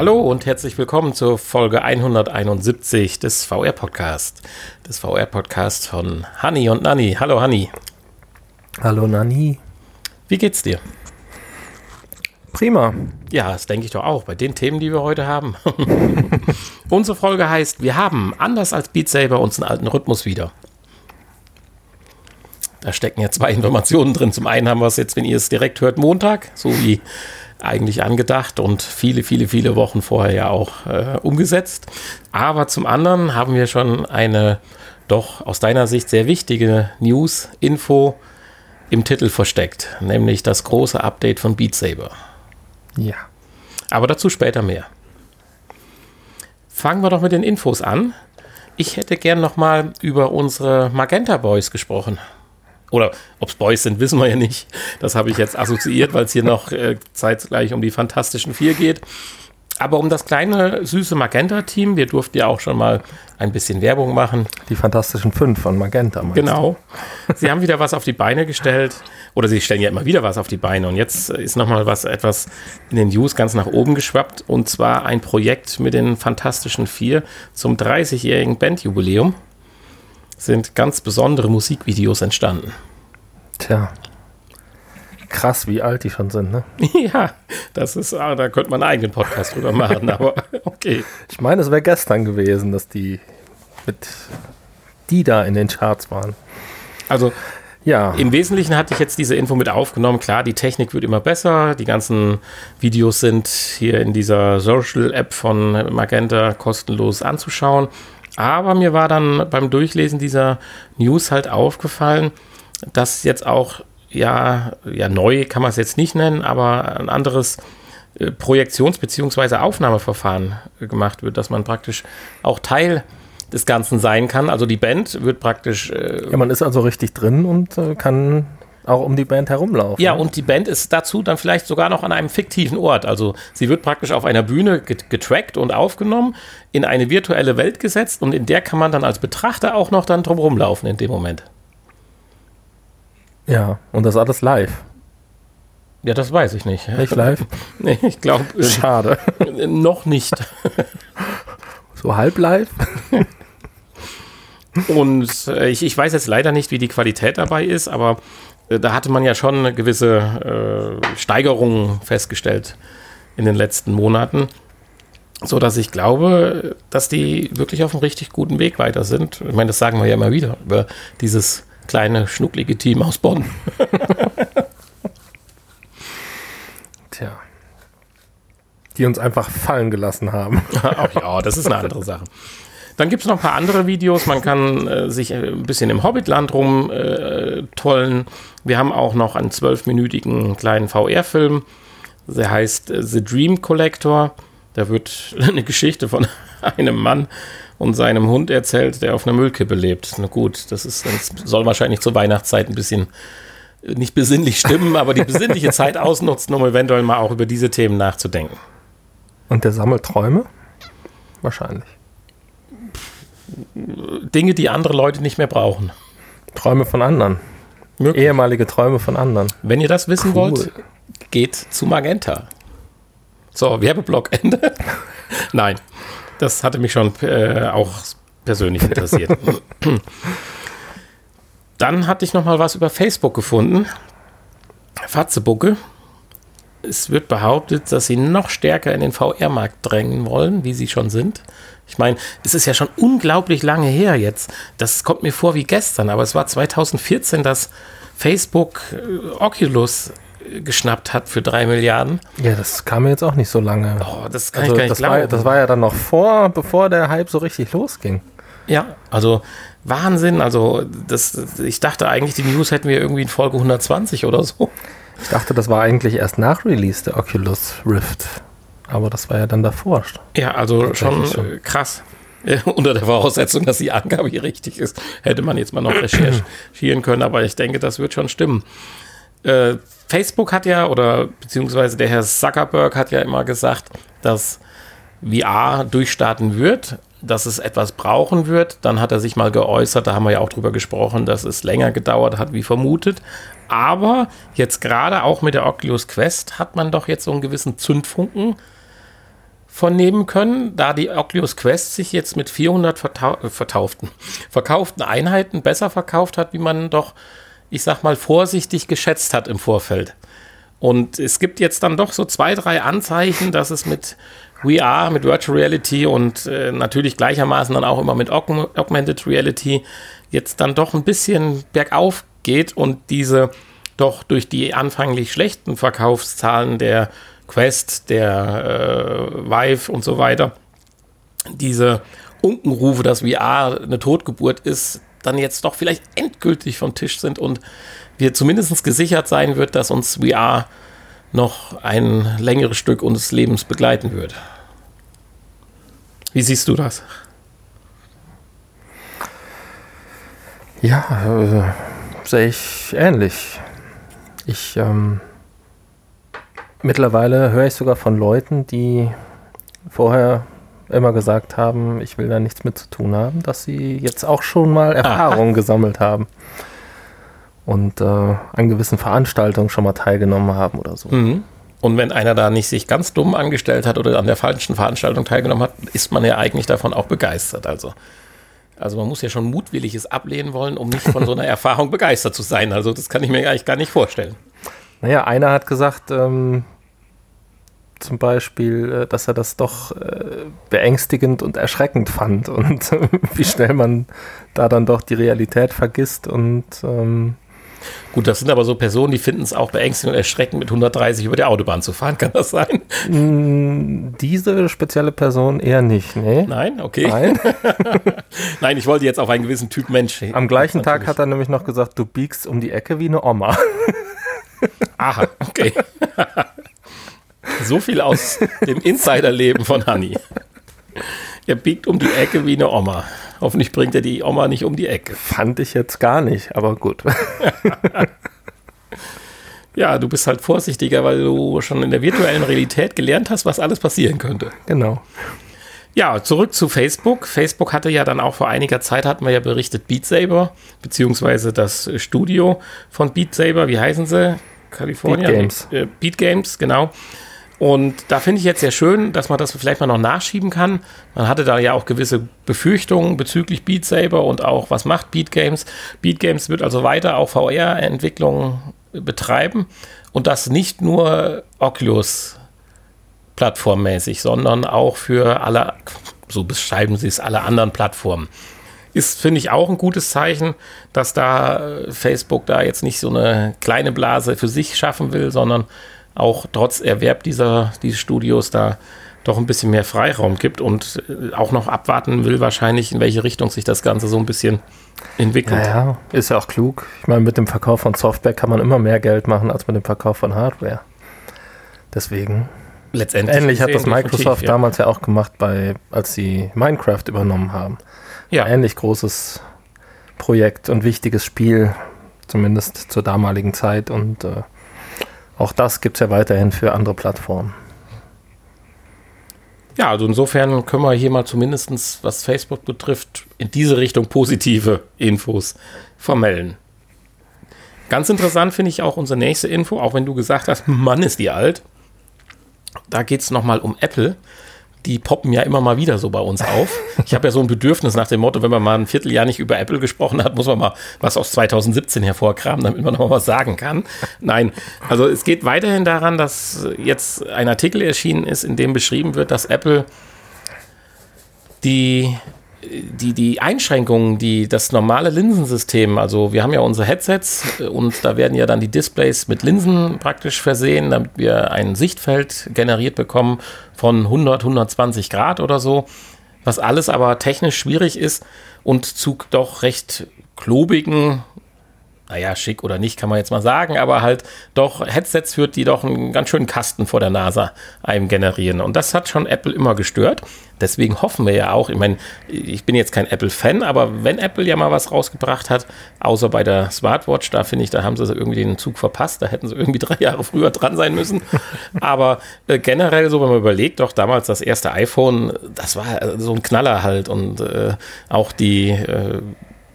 Hallo und herzlich willkommen zur Folge 171 des VR Podcast. Des VR Podcast von Hanni und Nanni. Hallo Hanni. Hallo Nanni. Wie geht's dir? Prima. Ja, das denke ich doch auch bei den Themen, die wir heute haben. Unsere Folge heißt, wir haben, anders als Beat Saber, uns einen alten Rhythmus wieder. Da stecken ja zwei Informationen drin. Zum einen haben wir es jetzt, wenn ihr es direkt hört, Montag, so wie eigentlich angedacht und viele, viele, viele Wochen vorher ja auch äh, umgesetzt. Aber zum anderen haben wir schon eine doch aus deiner Sicht sehr wichtige News-Info im Titel versteckt, nämlich das große Update von Beat Saber. Ja. Aber dazu später mehr. Fangen wir doch mit den Infos an. Ich hätte gern noch mal über unsere Magenta Boys gesprochen. Oder ob es Boys sind, wissen wir ja nicht. Das habe ich jetzt assoziiert, weil es hier noch äh, zeitgleich um die Fantastischen Vier geht. Aber um das kleine, süße Magenta-Team, wir durften ja auch schon mal ein bisschen Werbung machen. Die Fantastischen Fünf von Magenta. Genau. Sie haben wieder was auf die Beine gestellt. Oder sie stellen ja immer wieder was auf die Beine. Und jetzt ist nochmal was etwas in den News ganz nach oben geschwappt. Und zwar ein Projekt mit den Fantastischen Vier zum 30-jährigen Bandjubiläum sind ganz besondere Musikvideos entstanden. Tja. Krass, wie alt die schon sind, ne? Ja, das ist, ah, da könnte man einen eigenen Podcast drüber machen, aber okay. Ich meine, es wäre gestern gewesen, dass die mit die da in den Charts waren. Also ja. Im Wesentlichen hatte ich jetzt diese Info mit aufgenommen. Klar, die Technik wird immer besser. Die ganzen Videos sind hier in dieser Social-App von Magenta kostenlos anzuschauen. Aber mir war dann beim Durchlesen dieser News halt aufgefallen, dass jetzt auch, ja, ja neu kann man es jetzt nicht nennen, aber ein anderes äh, Projektions- bzw. Aufnahmeverfahren gemacht wird, dass man praktisch auch Teil des Ganzen sein kann. Also die Band wird praktisch. Äh, ja, man ist also richtig drin und äh, kann auch um die Band herumlaufen. Ja, und die Band ist dazu dann vielleicht sogar noch an einem fiktiven Ort. Also sie wird praktisch auf einer Bühne getrackt und aufgenommen, in eine virtuelle Welt gesetzt und in der kann man dann als Betrachter auch noch dann drum rumlaufen in dem Moment. Ja, und das alles live. Ja, das weiß ich nicht. Nicht live? nee, ich glaube. Schade. noch nicht. so halb live? Und äh, ich, ich weiß jetzt leider nicht, wie die Qualität dabei ist, aber da hatte man ja schon gewisse äh, Steigerung festgestellt in den letzten Monaten, so dass ich glaube, dass die wirklich auf einem richtig guten Weg weiter sind. Ich meine, das sagen wir ja immer wieder über dieses kleine schnucklige Team aus Bonn. Tja. Die uns einfach fallen gelassen haben. Ach ja, das ist eine andere Sache. Dann gibt es noch ein paar andere Videos. Man kann äh, sich äh, ein bisschen im Hobbitland rumtollen. Äh, Wir haben auch noch einen zwölfminütigen kleinen VR-Film. Der heißt äh, The Dream Collector. Da wird eine Geschichte von einem Mann und seinem Hund erzählt, der auf einer Müllkippe lebt. Na gut, das, ist, das soll wahrscheinlich zur Weihnachtszeit ein bisschen äh, nicht besinnlich stimmen, aber die besinnliche Zeit ausnutzen, um eventuell mal auch über diese Themen nachzudenken. Und der sammelt Träume? Wahrscheinlich. Dinge, die andere Leute nicht mehr brauchen. Träume von anderen. Möglich. Ehemalige Träume von anderen. Wenn ihr das wissen cool. wollt, geht zu Magenta. So, Werbeblock Ende. Nein, das hatte mich schon äh, auch persönlich interessiert. Dann hatte ich noch mal was über Facebook gefunden. Fatzebucke. Es wird behauptet, dass sie noch stärker in den VR-Markt drängen wollen, wie sie schon sind. Ich meine, es ist ja schon unglaublich lange her jetzt. Das kommt mir vor wie gestern, aber es war 2014, dass Facebook äh, Oculus äh, geschnappt hat für drei Milliarden. Ja, das kam mir jetzt auch nicht so lange. Oh, das kann also, ich gar nicht das glauben. War, das war ja dann noch vor, bevor der Hype so richtig losging. Ja, also Wahnsinn. Also das, ich dachte eigentlich, die News hätten wir irgendwie in Folge 120 oder so. Ich dachte, das war eigentlich erst nach Release der Oculus Rift. Aber das war ja dann davor. Ja, also schon, schon. Äh, krass. Unter der Voraussetzung, dass die Angabe hier richtig ist, hätte man jetzt mal noch recherchieren können, aber ich denke, das wird schon stimmen. Äh, Facebook hat ja, oder beziehungsweise der Herr Zuckerberg hat ja immer gesagt, dass VR durchstarten wird, dass es etwas brauchen wird. Dann hat er sich mal geäußert, da haben wir ja auch drüber gesprochen, dass es länger gedauert hat, wie vermutet. Aber jetzt gerade auch mit der Oculus Quest hat man doch jetzt so einen gewissen Zündfunken von können, da die Oculus Quest sich jetzt mit 400 vertau vertauften, verkauften Einheiten besser verkauft hat, wie man doch, ich sag mal, vorsichtig geschätzt hat im Vorfeld. Und es gibt jetzt dann doch so zwei, drei Anzeichen, dass es mit VR, mit Virtual Reality und äh, natürlich gleichermaßen dann auch immer mit Aug Augmented Reality jetzt dann doch ein bisschen bergauf geht und diese doch durch die anfänglich schlechten Verkaufszahlen der Quest, der äh, Vive und so weiter, diese Unkenrufe, dass VR eine Totgeburt ist, dann jetzt doch vielleicht endgültig vom Tisch sind und wir zumindest gesichert sein wird, dass uns VR noch ein längeres Stück unseres Lebens begleiten wird. Wie siehst du das? Ja, äh, sehe ich ähnlich. Ich ähm, mittlerweile höre ich sogar von Leuten, die vorher immer gesagt haben, ich will da nichts mit zu tun haben, dass sie jetzt auch schon mal Erfahrungen gesammelt haben und äh, an gewissen Veranstaltungen schon mal teilgenommen haben oder so. Mhm. Und wenn einer da nicht sich ganz dumm angestellt hat oder an der falschen Veranstaltung teilgenommen hat, ist man ja eigentlich davon auch begeistert. Also, also man muss ja schon mutwilliges ablehnen wollen, um nicht von so einer Erfahrung begeistert zu sein. Also das kann ich mir eigentlich gar nicht vorstellen. Naja, einer hat gesagt, ähm, zum Beispiel, äh, dass er das doch äh, beängstigend und erschreckend fand und wie schnell man da dann doch die Realität vergisst und ähm, Gut, das sind aber so Personen, die finden es auch beängstigend und erschreckend, mit 130 über die Autobahn zu fahren. Kann das sein? Mm, diese spezielle Person eher nicht, nee. Nein, okay. Nein. Nein, ich wollte jetzt auf einen gewissen Typ Mensch. Am gleichen Tag hat er nämlich noch gesagt, du biegst um die Ecke wie eine Oma. Aha, okay. so viel aus dem Insiderleben von Hanni. Er biegt um die Ecke wie eine Oma. Hoffentlich bringt er die Oma nicht um die Ecke. Fand ich jetzt gar nicht, aber gut. ja, du bist halt vorsichtiger, weil du schon in der virtuellen Realität gelernt hast, was alles passieren könnte. Genau. Ja, zurück zu Facebook. Facebook hatte ja dann auch vor einiger Zeit, hatten wir ja berichtet, Beat Saber, beziehungsweise das Studio von Beat Saber, wie heißen sie? Kalifornien? Beat Games. Äh, Beat Games, genau. Und da finde ich jetzt sehr schön, dass man das vielleicht mal noch nachschieben kann. Man hatte da ja auch gewisse Befürchtungen bezüglich Beat Saber und auch, was macht Beat Games. Beat Games wird also weiter auch VR-Entwicklung betreiben und das nicht nur Oculus plattformmäßig, sondern auch für alle, so beschreiben sie es, alle anderen Plattformen. Ist, finde ich, auch ein gutes Zeichen, dass da Facebook da jetzt nicht so eine kleine Blase für sich schaffen will, sondern auch trotz Erwerb dieser, dieses Studios da doch ein bisschen mehr Freiraum gibt und äh, auch noch abwarten will, wahrscheinlich, in welche Richtung sich das Ganze so ein bisschen entwickelt. Ja, ist ja auch klug. Ich meine, mit dem Verkauf von Software kann man immer mehr Geld machen als mit dem Verkauf von Hardware. Deswegen. Letztendlich. Ähnlich hat das Microsoft ja. damals ja auch gemacht, bei, als sie Minecraft übernommen haben. Ja. Ähnlich großes Projekt und wichtiges Spiel, zumindest zur damaligen Zeit. Und äh, auch das gibt es ja weiterhin für andere Plattformen. Ja, also insofern können wir hier mal zumindest, was Facebook betrifft, in diese Richtung positive Infos vermelden. Ganz interessant finde ich auch unsere nächste Info, auch wenn du gesagt hast, Mann ist die alt. Da geht es nochmal um Apple die poppen ja immer mal wieder so bei uns auf. Ich habe ja so ein Bedürfnis nach dem Motto, wenn man mal ein Vierteljahr nicht über Apple gesprochen hat, muss man mal was aus 2017 hervorkramen, damit man noch was sagen kann. Nein, also es geht weiterhin daran, dass jetzt ein Artikel erschienen ist, in dem beschrieben wird, dass Apple die die, die Einschränkungen, die das normale Linsensystem, also wir haben ja unsere Headsets und da werden ja dann die Displays mit Linsen praktisch versehen, damit wir ein Sichtfeld generiert bekommen von 100, 120 Grad oder so, was alles aber technisch schwierig ist und zu doch recht klobigen naja, schick oder nicht, kann man jetzt mal sagen, aber halt doch Headsets führt, die doch einen ganz schönen Kasten vor der Nase einem generieren. Und das hat schon Apple immer gestört. Deswegen hoffen wir ja auch, ich meine, ich bin jetzt kein Apple-Fan, aber wenn Apple ja mal was rausgebracht hat, außer bei der Smartwatch, da finde ich, da haben sie irgendwie den Zug verpasst, da hätten sie irgendwie drei Jahre früher dran sein müssen. aber äh, generell, so wenn man überlegt, doch damals das erste iPhone, das war äh, so ein Knaller halt und äh, auch die äh,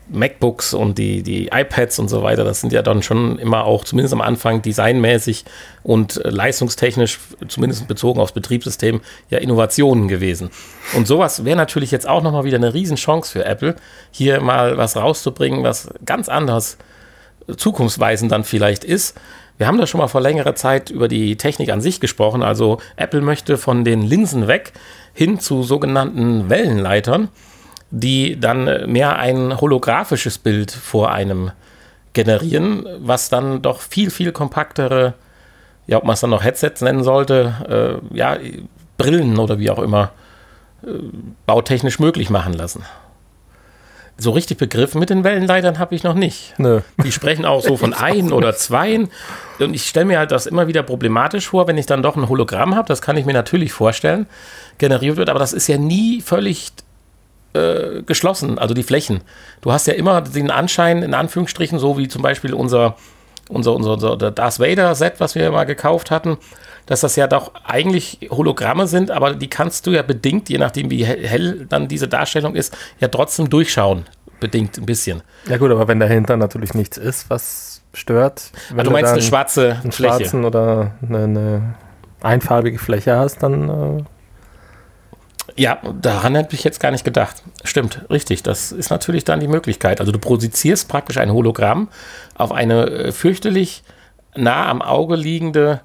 MacBooks und die, die iPads und so weiter, das sind ja dann schon immer auch, zumindest am Anfang, designmäßig und leistungstechnisch, zumindest bezogen aufs Betriebssystem, ja Innovationen gewesen. Und sowas wäre natürlich jetzt auch nochmal wieder eine Riesenchance für Apple, hier mal was rauszubringen, was ganz anders zukunftsweisend dann vielleicht ist. Wir haben da schon mal vor längerer Zeit über die Technik an sich gesprochen. Also Apple möchte von den Linsen weg hin zu sogenannten Wellenleitern die dann mehr ein holographisches Bild vor einem generieren, was dann doch viel, viel kompaktere, ja, ob man es dann noch Headsets nennen sollte, äh, ja, Brillen oder wie auch immer, äh, bautechnisch möglich machen lassen. So richtig begriffen mit den Wellenleitern habe ich noch nicht. Nö. Die sprechen auch so von ein oder zweien. Und ich stelle mir halt das immer wieder problematisch vor, wenn ich dann doch ein Hologramm habe, das kann ich mir natürlich vorstellen, generiert wird, aber das ist ja nie völlig äh, geschlossen, also die Flächen. Du hast ja immer den Anschein, in Anführungsstrichen, so wie zum Beispiel unser, unser, unser, unser Darth Vader-Set, was wir mal gekauft hatten, dass das ja doch eigentlich Hologramme sind, aber die kannst du ja bedingt, je nachdem wie hell dann diese Darstellung ist, ja trotzdem durchschauen. Bedingt ein bisschen. Ja gut, aber wenn dahinter natürlich nichts ist, was stört. Wenn also du meinst eine schwarze einen Fläche. schwarzen oder eine, eine, einfarbige Fläche hast, dann äh ja, daran hätte ich jetzt gar nicht gedacht. Stimmt, richtig. Das ist natürlich dann die Möglichkeit. Also du projizierst praktisch ein Hologramm auf eine äh, fürchterlich nah am Auge liegende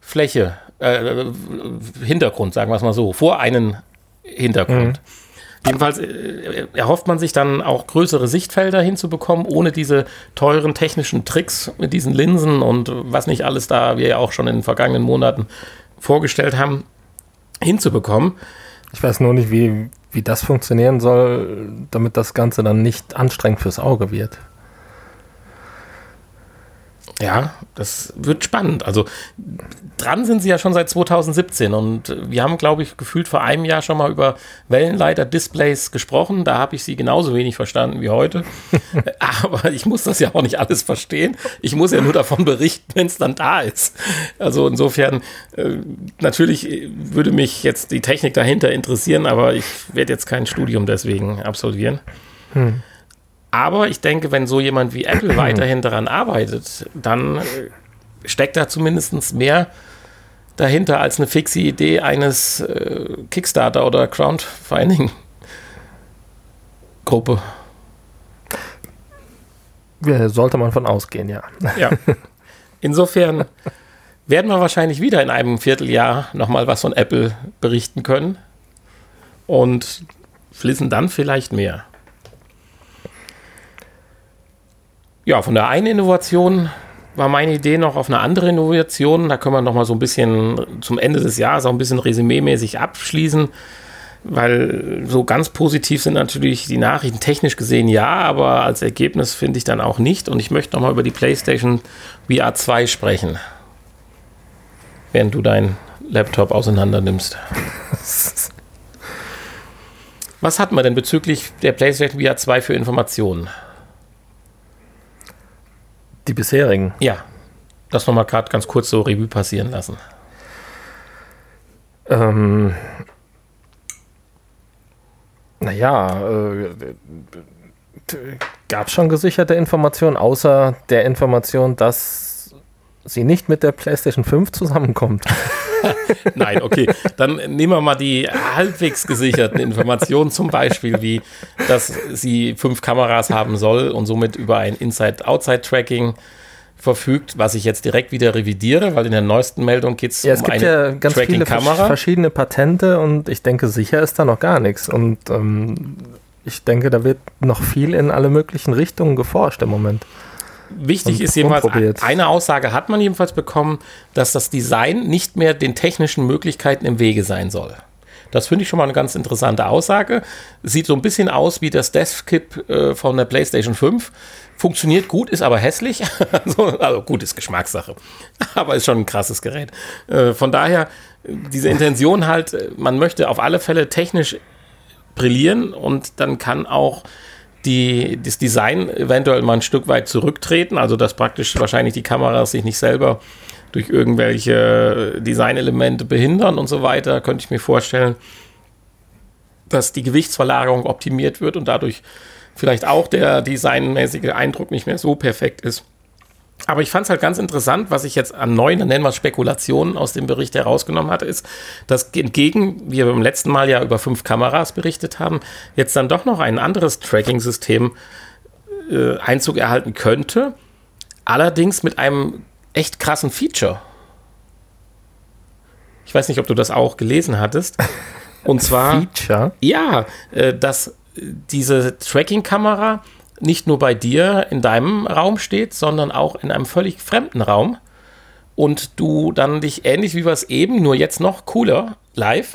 Fläche, äh, Hintergrund, sagen wir es mal so, vor einen Hintergrund. Mhm. Jedenfalls äh, erhofft man sich dann auch größere Sichtfelder hinzubekommen, ohne diese teuren technischen Tricks mit diesen Linsen und was nicht alles da wir ja auch schon in den vergangenen Monaten vorgestellt haben, hinzubekommen. Ich weiß nur nicht, wie, wie das funktionieren soll, damit das Ganze dann nicht anstrengend fürs Auge wird. Ja, das wird spannend. Also dran sind sie ja schon seit 2017 und wir haben, glaube ich, gefühlt vor einem Jahr schon mal über Wellenleiter-Displays gesprochen. Da habe ich sie genauso wenig verstanden wie heute. Aber ich muss das ja auch nicht alles verstehen. Ich muss ja nur davon berichten, wenn es dann da ist. Also insofern, äh, natürlich würde mich jetzt die Technik dahinter interessieren, aber ich werde jetzt kein Studium deswegen absolvieren. Hm. Aber ich denke, wenn so jemand wie Apple weiterhin daran arbeitet, dann äh, steckt da zumindest mehr dahinter als eine fixe Idee eines äh, Kickstarter oder Crowdfunding-Gruppe. Sollte man von ausgehen, ja. Ja. Insofern werden wir wahrscheinlich wieder in einem Vierteljahr nochmal was von Apple berichten können und fließen dann vielleicht mehr. Ja, von der einen Innovation war meine Idee noch auf eine andere Innovation. Da können wir noch mal so ein bisschen zum Ende des Jahres auch ein bisschen resümee-mäßig abschließen, weil so ganz positiv sind natürlich die Nachrichten technisch gesehen ja, aber als Ergebnis finde ich dann auch nicht. Und ich möchte noch mal über die PlayStation VR 2 sprechen, während du deinen Laptop auseinander nimmst. Was hat man denn bezüglich der PlayStation VR 2 für Informationen? Die bisherigen? Ja. Das nochmal gerade ganz kurz so Revue passieren lassen. Ähm, naja, äh, gab schon gesicherte Informationen, außer der Information, dass sie nicht mit der PlayStation 5 zusammenkommt. Nein, okay. Dann nehmen wir mal die halbwegs gesicherten Informationen, zum Beispiel wie, dass sie fünf Kameras haben soll und somit über ein Inside-Outside-Tracking verfügt, was ich jetzt direkt wieder revidiere, weil in der neuesten Meldung geht ja, es um eine ja ganz viele verschiedene Patente und ich denke, sicher ist da noch gar nichts. Und ähm, ich denke, da wird noch viel in alle möglichen Richtungen geforscht im Moment. Wichtig ist jedenfalls, eine Aussage hat man jedenfalls bekommen, dass das Design nicht mehr den technischen Möglichkeiten im Wege sein soll. Das finde ich schon mal eine ganz interessante Aussage. Sieht so ein bisschen aus wie das Deathkit äh, von der PlayStation 5. Funktioniert gut, ist aber hässlich. also, also, gut, ist Geschmackssache. aber ist schon ein krasses Gerät. Äh, von daher, diese Intention halt, äh, man möchte auf alle Fälle technisch brillieren und dann kann auch die, das Design eventuell mal ein Stück weit zurücktreten, also dass praktisch wahrscheinlich die Kameras sich nicht selber durch irgendwelche Designelemente behindern und so weiter, könnte ich mir vorstellen, dass die Gewichtsverlagerung optimiert wird und dadurch vielleicht auch der designmäßige Eindruck nicht mehr so perfekt ist. Aber ich fand es halt ganz interessant, was ich jetzt an neuen, nennen wir es Spekulationen aus dem Bericht herausgenommen hatte, ist, dass entgegen, wie wir beim letzten Mal ja über fünf Kameras berichtet haben, jetzt dann doch noch ein anderes Tracking-System äh, Einzug erhalten könnte. Allerdings mit einem echt krassen Feature. Ich weiß nicht, ob du das auch gelesen hattest. Und zwar. Feature? Ja, äh, dass diese Tracking-Kamera nicht nur bei dir in deinem Raum steht, sondern auch in einem völlig fremden Raum. Und du dann dich ähnlich wie wir es eben, nur jetzt noch cooler, live,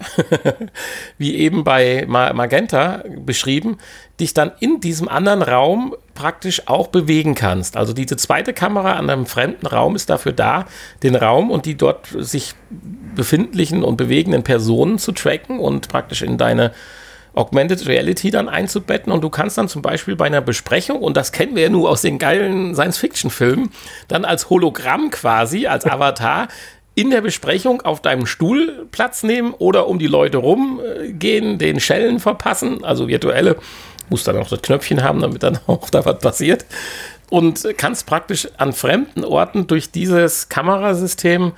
wie eben bei Magenta beschrieben, dich dann in diesem anderen Raum praktisch auch bewegen kannst. Also diese zweite Kamera an einem fremden Raum ist dafür da, den Raum und die dort sich befindlichen und bewegenden Personen zu tracken und praktisch in deine Augmented Reality dann einzubetten und du kannst dann zum Beispiel bei einer Besprechung, und das kennen wir ja nur aus den geilen Science-Fiction-Filmen, dann als Hologramm quasi, als Avatar in der Besprechung auf deinem Stuhl Platz nehmen oder um die Leute rumgehen, den Schellen verpassen, also virtuelle, muss dann auch das Knöpfchen haben, damit dann auch da was passiert. Und kannst praktisch an fremden Orten durch dieses Kamerasystem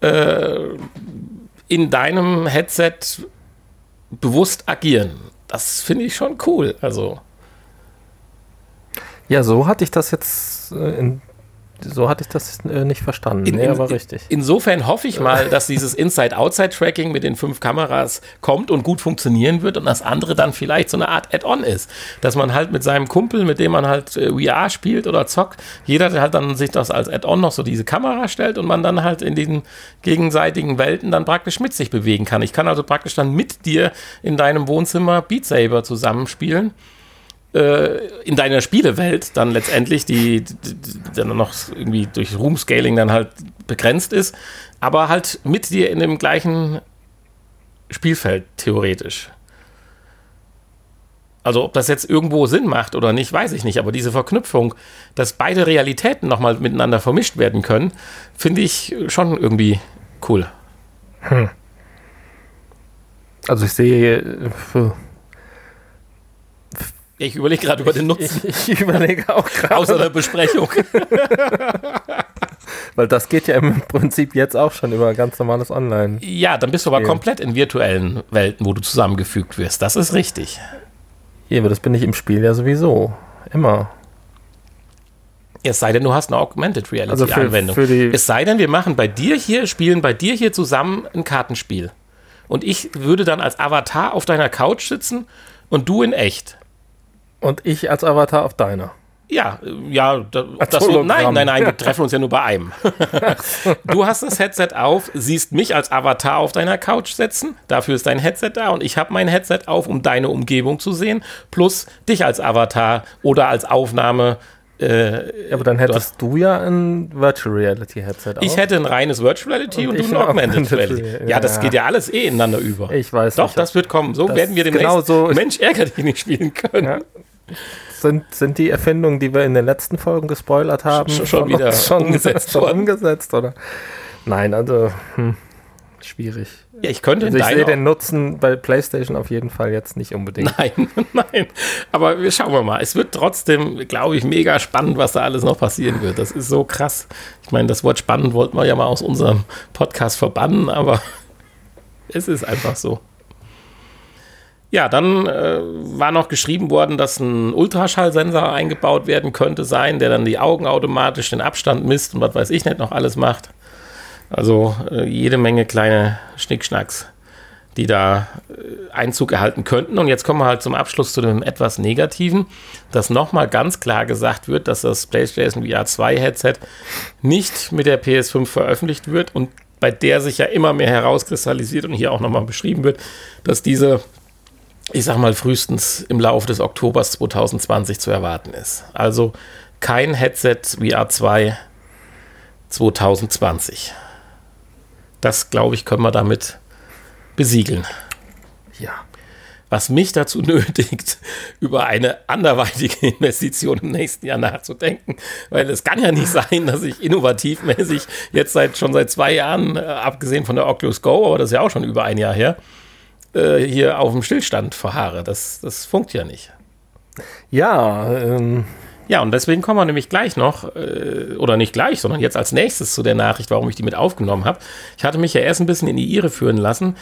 äh, in deinem Headset bewusst agieren. Das finde ich schon cool. Also. Ja, so hatte ich das jetzt äh, in so hatte ich das äh, nicht verstanden. In, nee, in, aber richtig. Insofern hoffe ich mal, dass dieses Inside-Outside-Tracking mit den fünf Kameras kommt und gut funktionieren wird und das andere dann vielleicht so eine Art Add-on ist. Dass man halt mit seinem Kumpel, mit dem man halt äh, VR spielt oder zockt, jeder halt dann sich das als Add-on noch so diese Kamera stellt und man dann halt in den gegenseitigen Welten dann praktisch mit sich bewegen kann. Ich kann also praktisch dann mit dir in deinem Wohnzimmer Beat Saber zusammenspielen in deiner Spielewelt dann letztendlich, die, die, dann noch irgendwie durch Room-Scaling dann halt begrenzt ist, aber halt mit dir in dem gleichen Spielfeld theoretisch. Also ob das jetzt irgendwo Sinn macht oder nicht, weiß ich nicht. Aber diese Verknüpfung, dass beide Realitäten nochmal miteinander vermischt werden können, finde ich schon irgendwie cool. Hm. Also ich sehe für ich überlege gerade über den Nutzen. Ich, ich überlege auch gerade. Außer der Besprechung. Weil das geht ja im Prinzip jetzt auch schon über ganz normales Online. Ja, dann bist du aber komplett in virtuellen Welten, wo du zusammengefügt wirst. Das ist richtig. Ja, aber das bin ich im Spiel ja sowieso. Immer. Es sei denn, du hast eine Augmented Reality-Anwendung. Also es sei denn, wir machen bei dir hier, spielen bei dir hier zusammen ein Kartenspiel. Und ich würde dann als Avatar auf deiner Couch sitzen und du in echt. Und ich als Avatar auf deiner. Ja, ja, da, das so, nein, nein, nein, wir treffen uns ja nur bei einem. du hast das Headset auf, siehst mich als Avatar auf deiner Couch sitzen, dafür ist dein Headset da und ich habe mein Headset auf, um deine Umgebung zu sehen, plus dich als Avatar oder als Aufnahme äh, aber dann hättest du, du, ja ein Virtual Reality Headset auch. Ich hätte ein reines Virtual Reality und, und du ein Augmented Reality. Ja, ja, das geht ja alles eh ineinander über. Ich weiß Doch, nicht, das wird kommen. So werden wir demnächst genau so Mensch ärger dich nicht spielen können. Ja. Sind, sind die Erfindungen, die wir in den letzten Folgen gespoilert haben, schon, schon wieder schon, umgesetzt, schon umgesetzt oder? Nein, also hm, schwierig. Ja, ich könnte also ich sehe den Nutzen bei PlayStation auf jeden Fall jetzt nicht unbedingt. Nein, nein. Aber wir schauen wir mal. Es wird trotzdem, glaube ich, mega spannend, was da alles noch passieren wird. Das ist so krass. Ich meine, das Wort spannend wollten wir ja mal aus unserem Podcast verbannen, aber es ist einfach so. Ja, dann äh, war noch geschrieben worden, dass ein Ultraschallsensor eingebaut werden könnte sein, der dann die Augen automatisch den Abstand misst und was weiß ich nicht noch alles macht. Also äh, jede Menge kleine Schnickschnacks, die da äh, Einzug erhalten könnten. Und jetzt kommen wir halt zum Abschluss zu dem etwas Negativen, dass nochmal ganz klar gesagt wird, dass das PlayStation VR 2 Headset nicht mit der PS5 veröffentlicht wird und bei der sich ja immer mehr herauskristallisiert und hier auch nochmal beschrieben wird, dass diese ich sag mal, frühestens im Laufe des Oktobers 2020 zu erwarten ist. Also kein Headset VR 2 2020. Das, glaube ich, können wir damit besiegeln. Ja. Was mich dazu nötigt, über eine anderweitige Investition im nächsten Jahr nachzudenken. Weil es kann ja nicht sein, dass ich innovativmäßig jetzt seit schon seit zwei Jahren, äh, abgesehen von der Oculus Go, aber das ist ja auch schon über ein Jahr her, äh, hier auf dem Stillstand verharre. Das, das funkt ja nicht. Ja, ähm, ja, und deswegen kommen wir nämlich gleich noch, äh, oder nicht gleich, sondern jetzt als nächstes zu der Nachricht, warum ich die mit aufgenommen habe. Ich hatte mich ja erst ein bisschen in die Irre führen lassen.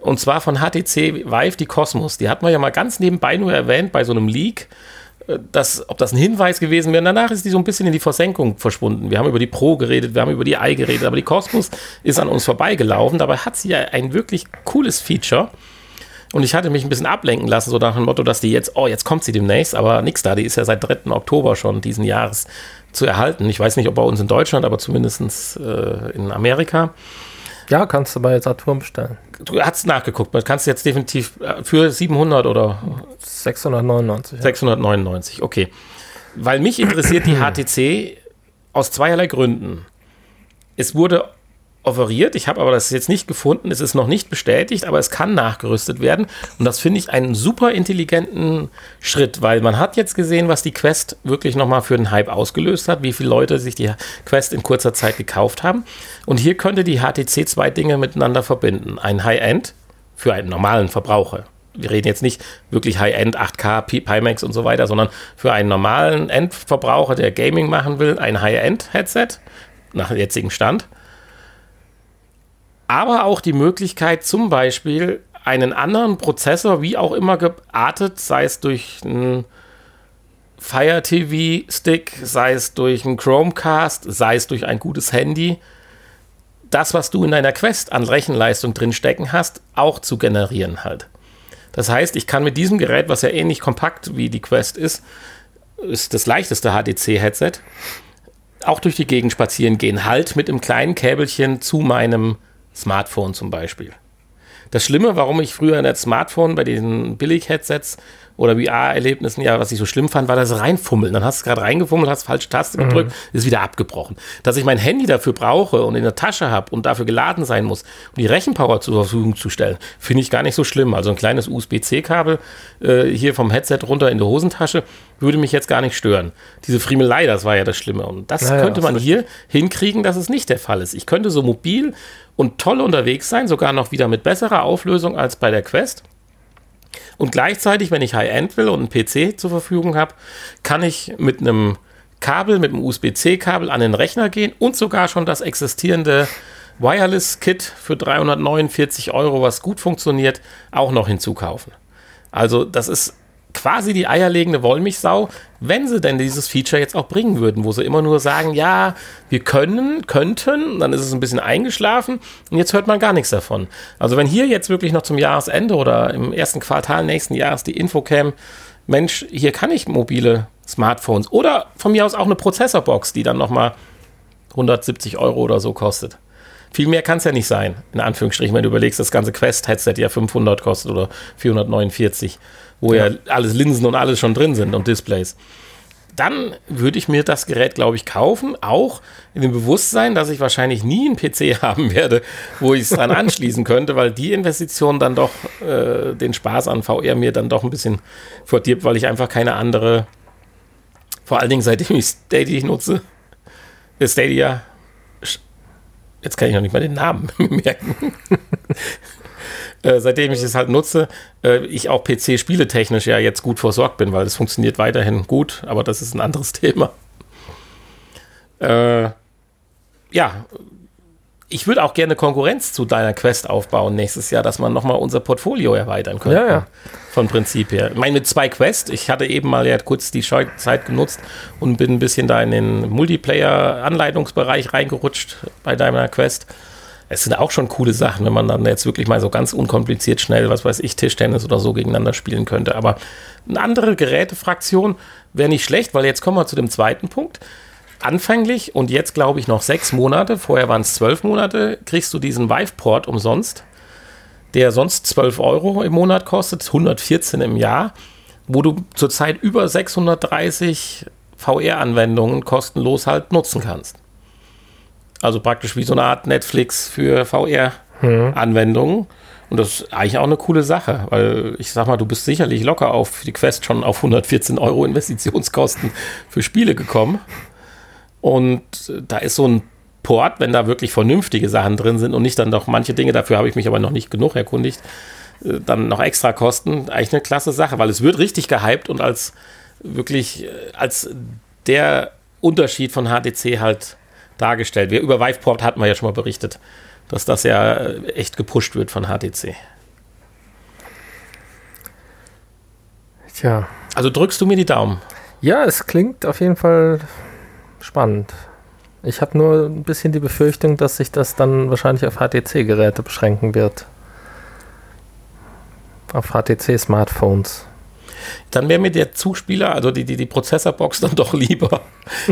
Und zwar von HTC Vive, die Cosmos. Die hatten wir ja mal ganz nebenbei nur erwähnt bei so einem Leak. Äh, dass, ob das ein Hinweis gewesen wäre. Danach ist die so ein bisschen in die Versenkung verschwunden. Wir haben über die Pro geredet, wir haben über die i geredet, aber die Cosmos ist an uns vorbeigelaufen. Dabei hat sie ja ein wirklich cooles Feature. Und ich hatte mich ein bisschen ablenken lassen, so nach dem Motto, dass die jetzt, oh, jetzt kommt sie demnächst, aber nichts da. Die ist ja seit 3. Oktober schon diesen Jahres zu erhalten. Ich weiß nicht, ob bei uns in Deutschland, aber zumindest äh, in Amerika. Ja, kannst du bei Saturn bestellen. Du hast nachgeguckt, man kannst jetzt definitiv äh, für 700 oder 699. 699, okay. Weil mich interessiert die HTC aus zweierlei Gründen. Es wurde offeriert. Ich habe aber das jetzt nicht gefunden. Es ist noch nicht bestätigt, aber es kann nachgerüstet werden. Und das finde ich einen super intelligenten Schritt, weil man hat jetzt gesehen, was die Quest wirklich nochmal für den Hype ausgelöst hat, wie viele Leute sich die Quest in kurzer Zeit gekauft haben. Und hier könnte die HTC zwei Dinge miteinander verbinden. Ein High-End für einen normalen Verbraucher. Wir reden jetzt nicht wirklich High-End 8K, Pimax und so weiter, sondern für einen normalen Endverbraucher, der Gaming machen will, ein High-End-Headset nach jetzigem Stand aber auch die Möglichkeit, zum Beispiel einen anderen Prozessor, wie auch immer geartet, sei es durch einen Fire TV Stick, sei es durch einen Chromecast, sei es durch ein gutes Handy, das, was du in deiner Quest an Rechenleistung drin stecken hast, auch zu generieren halt. Das heißt, ich kann mit diesem Gerät, was ja ähnlich kompakt wie die Quest ist, ist das leichteste HDC-Headset, auch durch die Gegend spazieren gehen, halt mit einem kleinen Käbelchen zu meinem Smartphone zum Beispiel. Das Schlimme, warum ich früher in das Smartphone bei diesen Billig-Headsets oder VR-Erlebnissen, ja, was ich so schlimm fand, war das Reinfummeln. Dann hast du gerade reingefummelt, hast falsche Taste mhm. gedrückt, mhm. ist wieder abgebrochen. Dass ich mein Handy dafür brauche und in der Tasche habe und dafür geladen sein muss, um die Rechenpower zur Verfügung zu stellen, finde ich gar nicht so schlimm. Also ein kleines USB-C-Kabel äh, hier vom Headset runter in die Hosentasche würde mich jetzt gar nicht stören. Diese Friemelei, das war ja das Schlimme. Und das naja, könnte man hier hinkriegen, dass es nicht der Fall ist. Ich könnte so mobil und toll unterwegs sein, sogar noch wieder mit besserer Auflösung als bei der Quest. Und gleichzeitig, wenn ich High-End will und einen PC zur Verfügung habe, kann ich mit einem Kabel, mit einem USB-C-Kabel an den Rechner gehen und sogar schon das existierende Wireless-Kit für 349 Euro, was gut funktioniert, auch noch hinzukaufen. Also das ist quasi die eierlegende Wollmilchsau, wenn sie denn dieses Feature jetzt auch bringen würden, wo sie immer nur sagen, ja, wir können, könnten, dann ist es ein bisschen eingeschlafen und jetzt hört man gar nichts davon. Also wenn hier jetzt wirklich noch zum Jahresende oder im ersten Quartal nächsten Jahres die Info käme, Mensch, hier kann ich mobile Smartphones oder von mir aus auch eine Prozessorbox, die dann nochmal 170 Euro oder so kostet. Viel mehr kann es ja nicht sein, in Anführungsstrichen, wenn du überlegst, das ganze Quest-Headset ja 500 kostet oder 449 wo ja. ja alles Linsen und alles schon drin sind und Displays. Dann würde ich mir das Gerät, glaube ich, kaufen, auch in dem Bewusstsein, dass ich wahrscheinlich nie einen PC haben werde, wo ich es dran anschließen könnte, weil die Investition dann doch äh, den Spaß an VR mir dann doch ein bisschen verdirbt, weil ich einfach keine andere, vor allen Dingen seitdem ich Stadia nutze, äh, Stadia, jetzt kann ich noch nicht mal den Namen merken. Äh, seitdem ich es halt nutze, äh, ich auch PC-spieletechnisch ja jetzt gut versorgt bin, weil es funktioniert weiterhin gut, aber das ist ein anderes Thema. Äh, ja, ich würde auch gerne Konkurrenz zu deiner Quest aufbauen nächstes Jahr, dass man nochmal unser Portfolio erweitern könnte. Ja, ja. Von Prinzip her. Ich meine, mit zwei Quests, ich hatte eben mal ja kurz die Zeit genutzt und bin ein bisschen da in den Multiplayer-Anleitungsbereich reingerutscht bei deiner Quest es sind auch schon coole Sachen, wenn man dann jetzt wirklich mal so ganz unkompliziert schnell, was weiß ich, Tischtennis oder so gegeneinander spielen könnte. Aber eine andere Gerätefraktion wäre nicht schlecht, weil jetzt kommen wir zu dem zweiten Punkt. Anfänglich und jetzt glaube ich noch sechs Monate, vorher waren es zwölf Monate, kriegst du diesen Vive-Port umsonst, der sonst 12 Euro im Monat kostet, 114 im Jahr, wo du zurzeit über 630 VR-Anwendungen kostenlos halt nutzen kannst. Also praktisch wie so eine Art Netflix für VR-Anwendungen. Und das ist eigentlich auch eine coole Sache, weil ich sag mal, du bist sicherlich locker auf die Quest schon auf 114 Euro Investitionskosten für Spiele gekommen. Und da ist so ein Port, wenn da wirklich vernünftige Sachen drin sind und nicht dann doch manche Dinge, dafür habe ich mich aber noch nicht genug erkundigt, äh, dann noch extra kosten, eigentlich eine klasse Sache, weil es wird richtig gehypt und als wirklich äh, als der Unterschied von HTC halt dargestellt. Wir, über Viveport hatten wir ja schon mal berichtet, dass das ja äh, echt gepusht wird von HTC. Tja. Also drückst du mir die Daumen? Ja, es klingt auf jeden Fall spannend. Ich habe nur ein bisschen die Befürchtung, dass sich das dann wahrscheinlich auf HTC-Geräte beschränken wird. Auf HTC-Smartphones. Dann wäre mir der Zuspieler, also die, die, die Prozessorbox, dann doch lieber.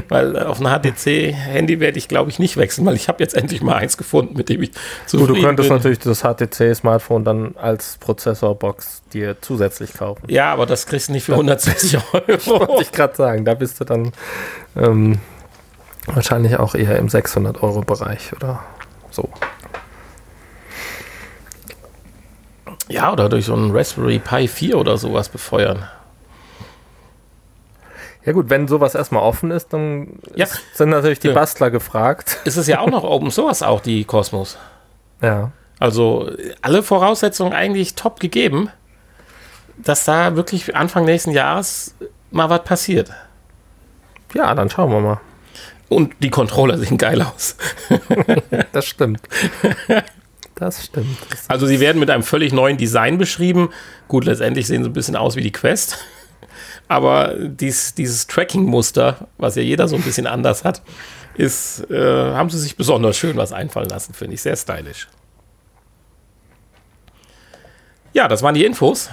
weil auf ein HTC-Handy werde ich, glaube ich, nicht wechseln, weil ich habe jetzt endlich mal eins gefunden, mit dem ich zufrieden Gut, du könntest bin. natürlich das HTC-Smartphone dann als Prozessorbox dir zusätzlich kaufen. Ja, aber das kriegst du nicht für 160 Euro. Wollte ich gerade sagen, da bist du dann ähm, Wahrscheinlich auch eher im 600-Euro-Bereich oder so. Ja, oder durch so einen Raspberry Pi 4 oder sowas befeuern. Ja gut, wenn sowas erstmal offen ist, dann ja. sind natürlich die ja. Bastler gefragt. Ist es ja auch noch Open Source, auch die Cosmos. Ja. Also alle Voraussetzungen eigentlich top gegeben, dass da wirklich Anfang nächsten Jahres mal was passiert. Ja, dann schauen wir mal. Und die Controller sehen geil aus. das stimmt. Das stimmt. Also sie werden mit einem völlig neuen Design beschrieben. Gut, letztendlich sehen sie ein bisschen aus wie die Quest. Aber dies, dieses Tracking-Muster, was ja jeder so ein bisschen anders hat, ist, äh, haben sie sich besonders schön was einfallen lassen, finde ich. Sehr stylisch. Ja, das waren die Infos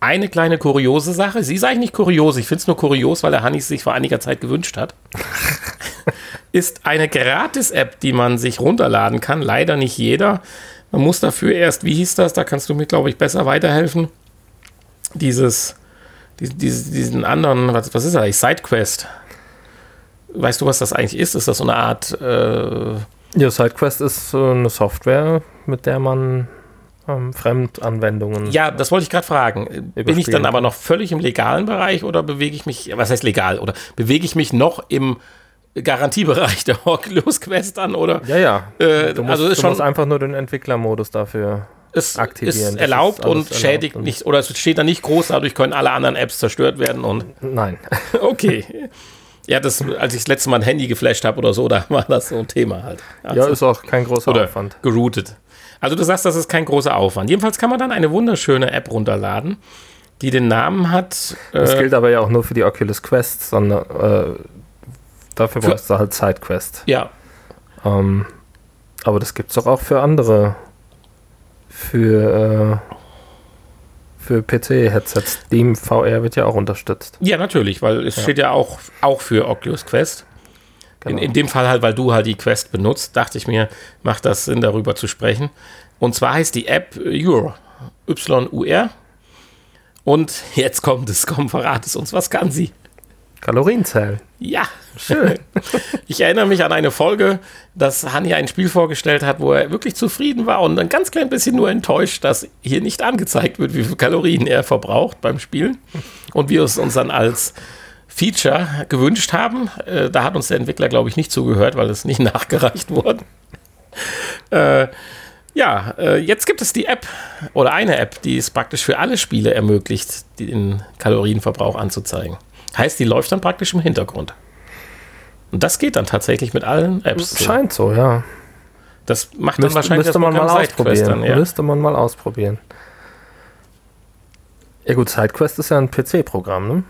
eine kleine kuriose Sache. Sie ist eigentlich nicht kurios, ich finde es nur kurios, weil der Hanni sich vor einiger Zeit gewünscht hat. ist eine Gratis-App, die man sich runterladen kann. Leider nicht jeder. Man muss dafür erst, wie hieß das? Da kannst du mir, glaube ich, besser weiterhelfen. Dieses, diesen, diesen anderen, was, was ist das eigentlich? Sidequest. Weißt du, was das eigentlich ist? Ist das so eine Art. Äh ja, Sidequest ist eine Software, mit der man ähm, Fremdanwendungen. Ja, das wollte ich gerade fragen. Bin ich dann aber noch völlig im legalen Bereich oder bewege ich mich, was heißt legal, oder bewege ich mich noch im Garantiebereich der Oculus Quest an oder? Ja, ja. Äh, du musst, also ist schon, musst einfach nur den Entwicklermodus dafür es aktivieren. Ist erlaubt ist und schädigt und nicht, oder es steht da nicht groß, dadurch können alle anderen Apps zerstört werden und. Nein. Okay. Ja, das, als ich das letzte Mal ein Handy geflasht habe oder so, da war das so ein Thema halt. Also, ja, ist auch kein großer oder Aufwand. Geroutet. Also du sagst, das ist kein großer Aufwand. Jedenfalls kann man dann eine wunderschöne App runterladen, die den Namen hat. Das äh, gilt aber ja auch nur für die Oculus Quest, sondern äh, dafür brauchst du halt Sidequest. Ja. Ähm, aber das gibt es doch auch für andere. Für, äh, für PC-Headsets. Steam VR wird ja auch unterstützt. Ja, natürlich, weil es ja. steht ja auch, auch für Oculus Quest. Genau. In, in dem Fall halt, weil du halt die Quest benutzt, dachte ich mir, macht das Sinn, darüber zu sprechen. Und zwar heißt die App Your, Y-U-R. Und jetzt kommt es, komm, verrat es uns, was kann sie? Kalorienzellen. Ja, schön. ich erinnere mich an eine Folge, dass Hanni ein Spiel vorgestellt hat, wo er wirklich zufrieden war und ein ganz klein bisschen nur enttäuscht, dass hier nicht angezeigt wird, wie viele Kalorien er verbraucht beim Spielen. Und wir es uns dann als Feature gewünscht haben. Äh, da hat uns der Entwickler, glaube ich, nicht zugehört, weil es nicht nachgereicht wurde. Äh, ja, äh, jetzt gibt es die App oder eine App, die es praktisch für alle Spiele ermöglicht, den Kalorienverbrauch anzuzeigen. Heißt, die läuft dann praktisch im Hintergrund. Und das geht dann tatsächlich mit allen Apps. Scheint so, ja. Das macht dann Müsst, wahrscheinlich müsste man mal ausprobieren. Dann, ja. Müsste man mal ausprobieren. Ja gut, SideQuest ist ja ein PC-Programm, ne?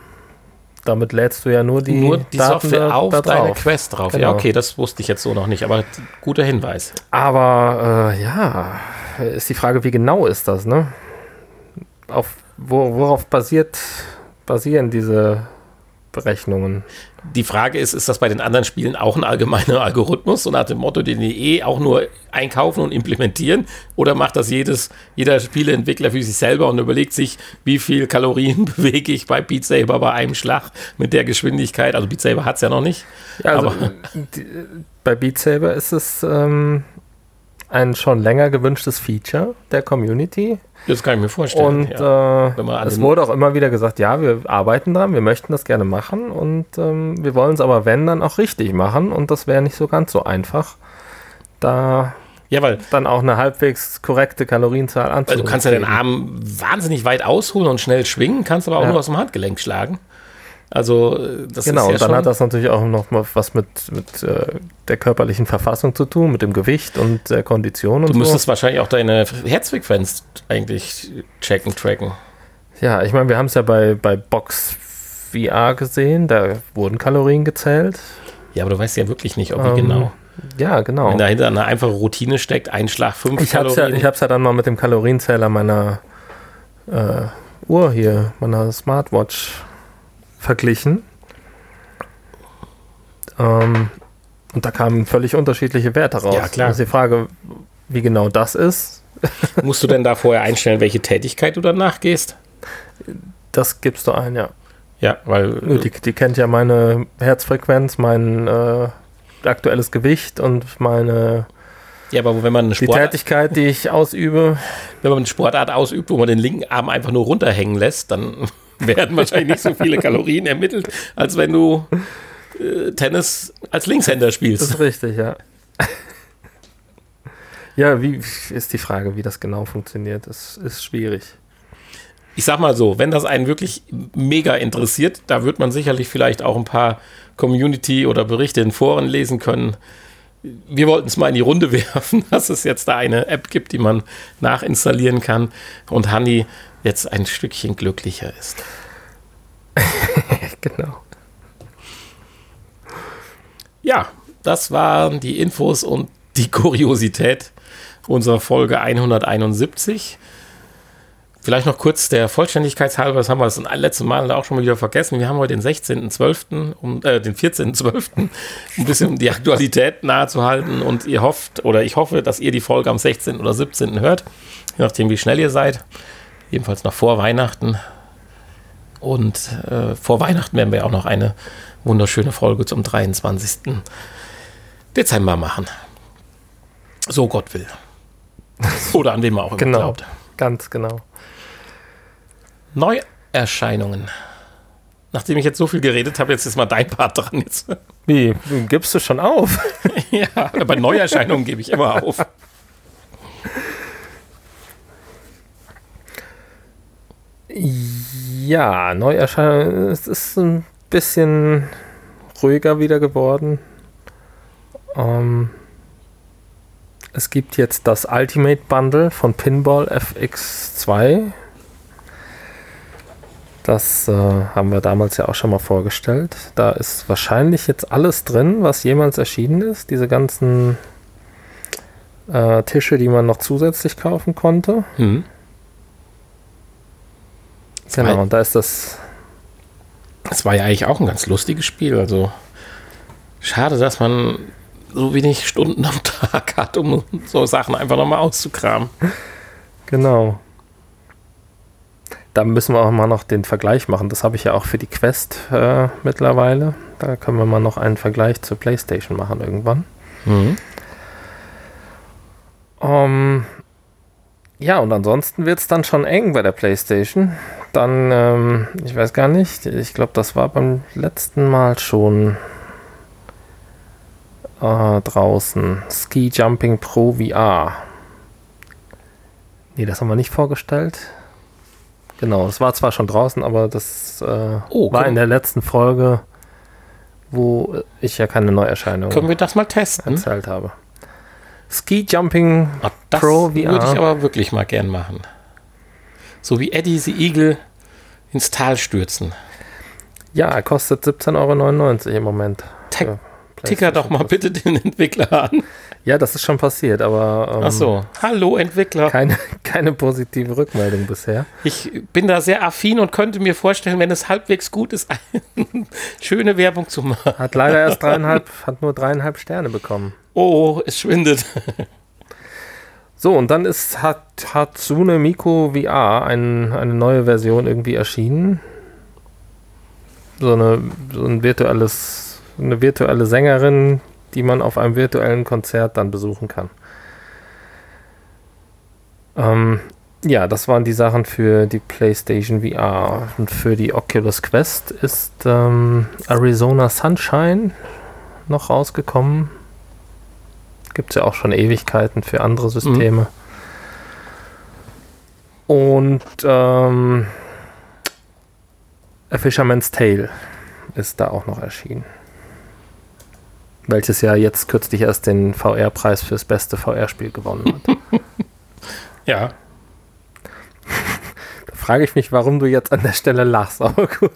damit lädst du ja nur die, nur die Daten Software da, auf da deine Quest drauf. Genau. Ja, okay, das wusste ich jetzt so noch nicht, aber guter Hinweis. Aber äh, ja, ist die Frage, wie genau ist das, ne? Auf, wo, worauf basiert, basieren diese Berechnungen? Die Frage ist, ist das bei den anderen Spielen auch ein allgemeiner Algorithmus, so nach dem Motto, den die eh auch nur einkaufen und implementieren? Oder macht das jedes, jeder Spieleentwickler für sich selber und überlegt sich, wie viel Kalorien bewege ich bei Beat Saber bei einem Schlag mit der Geschwindigkeit? Also Beat Saber hat es ja noch nicht. Ja, also die, bei Beat Saber ist es ähm, ein schon länger gewünschtes Feature der Community. Das kann ich mir vorstellen. Und ja. äh, es wurde auch immer wieder gesagt, ja, wir arbeiten dran, wir möchten das gerne machen und ähm, wir wollen es aber, wenn, dann auch richtig machen und das wäre nicht so ganz so einfach, da ja, weil dann auch eine halbwegs korrekte Kalorienzahl anzeigen. Also du kannst ja den Arm wahnsinnig weit ausholen und schnell schwingen, kannst aber auch ja. nur aus dem Handgelenk schlagen. Also das genau, ist ja und dann hat das natürlich auch noch mal was mit, mit äh, der körperlichen Verfassung zu tun, mit dem Gewicht und der Kondition und Du müsstest so. wahrscheinlich auch deine Herzfrequenz eigentlich checken, tracken. Ja, ich meine, wir haben es ja bei, bei Box VR gesehen, da wurden Kalorien gezählt. Ja, aber du weißt ja wirklich nicht, ob ähm, genau. Ja, genau. Wenn dahinter eine einfache Routine steckt, ein Schlag fünf ich Kalorien. Hab's ja, ich habe es ja dann mal mit dem Kalorienzähler meiner äh, Uhr hier, meiner Smartwatch verglichen. Ähm, und da kamen völlig unterschiedliche Werte raus. Ja, klar. Also die Frage, wie genau das ist. Musst du denn da vorher einstellen, welche Tätigkeit du dann nachgehst? Das gibst du ein, ja. Ja, weil. Die, die kennt ja meine Herzfrequenz, mein äh, aktuelles Gewicht und meine. Ja, aber wenn man eine Sport die Tätigkeit, die ich ausübe. Wenn man eine Sportart ausübt, wo man den linken Arm einfach nur runterhängen lässt, dann werden wahrscheinlich nicht so viele Kalorien ermittelt, als wenn du äh, Tennis als Linkshänder spielst. Das ist richtig, ja. ja, wie ist die Frage, wie das genau funktioniert? Das ist schwierig. Ich sag mal so, wenn das einen wirklich mega interessiert, da wird man sicherlich vielleicht auch ein paar Community oder Berichte in Foren lesen können. Wir wollten es mal in die Runde werfen, dass es jetzt da eine App gibt, die man nachinstallieren kann. Und Hanni jetzt ein Stückchen glücklicher ist. genau. Ja, das waren die Infos und die Kuriosität unserer Folge 171. Vielleicht noch kurz der Vollständigkeit halber, das haben wir das letzte Mal auch schon mal wieder vergessen. Wir haben heute den 16.12., um, äh, den 14.12., um ein bisschen die Aktualität nahe zu halten. Und ihr hofft, oder ich hoffe, dass ihr die Folge am 16. oder 17. hört, je nachdem, wie schnell ihr seid jedenfalls noch vor Weihnachten. Und äh, vor Weihnachten werden wir auch noch eine wunderschöne Folge zum 23. Dezember machen. So Gott will. Oder an dem man auch immer genau, glaubt. Ganz genau. Neuerscheinungen. Nachdem ich jetzt so viel geredet habe, jetzt ist mal dein Part dran. Jetzt. Wie? Gibst du schon auf? ja, bei Neuerscheinungen gebe ich immer auf. Ja, Neuerscheinung. Es ist ein bisschen ruhiger wieder geworden. Ähm, es gibt jetzt das Ultimate Bundle von Pinball FX2. Das äh, haben wir damals ja auch schon mal vorgestellt. Da ist wahrscheinlich jetzt alles drin, was jemals erschienen ist. Diese ganzen äh, Tische, die man noch zusätzlich kaufen konnte. Mhm. Genau, und da ist das. Das war ja eigentlich auch ein ganz lustiges Spiel. Also schade, dass man so wenig Stunden am Tag hat, um so Sachen einfach nochmal auszukramen. Genau. Da müssen wir auch mal noch den Vergleich machen. Das habe ich ja auch für die Quest äh, mittlerweile. Da können wir mal noch einen Vergleich zur PlayStation machen irgendwann. Mhm. Um, ähm, ja, und ansonsten wird es dann schon eng bei der PlayStation. Dann, ähm, ich weiß gar nicht, ich glaube, das war beim letzten Mal schon äh, draußen. Ski Jumping Pro VR. Nee, das haben wir nicht vorgestellt. Genau, das war zwar schon draußen, aber das äh, oh, war in der letzten Folge, wo ich ja keine Neuerscheinung Können wir das mal testen? erzählt habe. Ski Jumping Ach, das Pro VR. würde ich aber wirklich mal gern machen. So wie Eddie the Eagle ins Tal stürzen. Ja, er kostet 17,99 Euro im Moment. Ticker doch mal bitte den Entwickler an. Ja, das ist schon passiert, aber. Ähm, Ach so. Hallo Entwickler. Keine, keine positive Rückmeldung bisher. Ich bin da sehr affin und könnte mir vorstellen, wenn es halbwegs gut ist, eine schöne Werbung zu machen. Hat leider erst dreieinhalb, hat nur dreieinhalb Sterne bekommen. Oh, es schwindet. So, und dann ist hat Hatsune Miku VR ein, eine neue Version irgendwie erschienen. So eine so ein virtuelles, eine virtuelle Sängerin, die man auf einem virtuellen Konzert dann besuchen kann. Ähm, ja, das waren die Sachen für die PlayStation VR. Und für die Oculus Quest ist ähm, Arizona Sunshine noch rausgekommen Gibt es ja auch schon Ewigkeiten für andere Systeme. Mhm. Und ähm, A Fisherman's Tale ist da auch noch erschienen. Welches ja jetzt kürzlich erst den VR-Preis fürs beste VR-Spiel gewonnen hat. ja. da frage ich mich, warum du jetzt an der Stelle lachst, aber gut.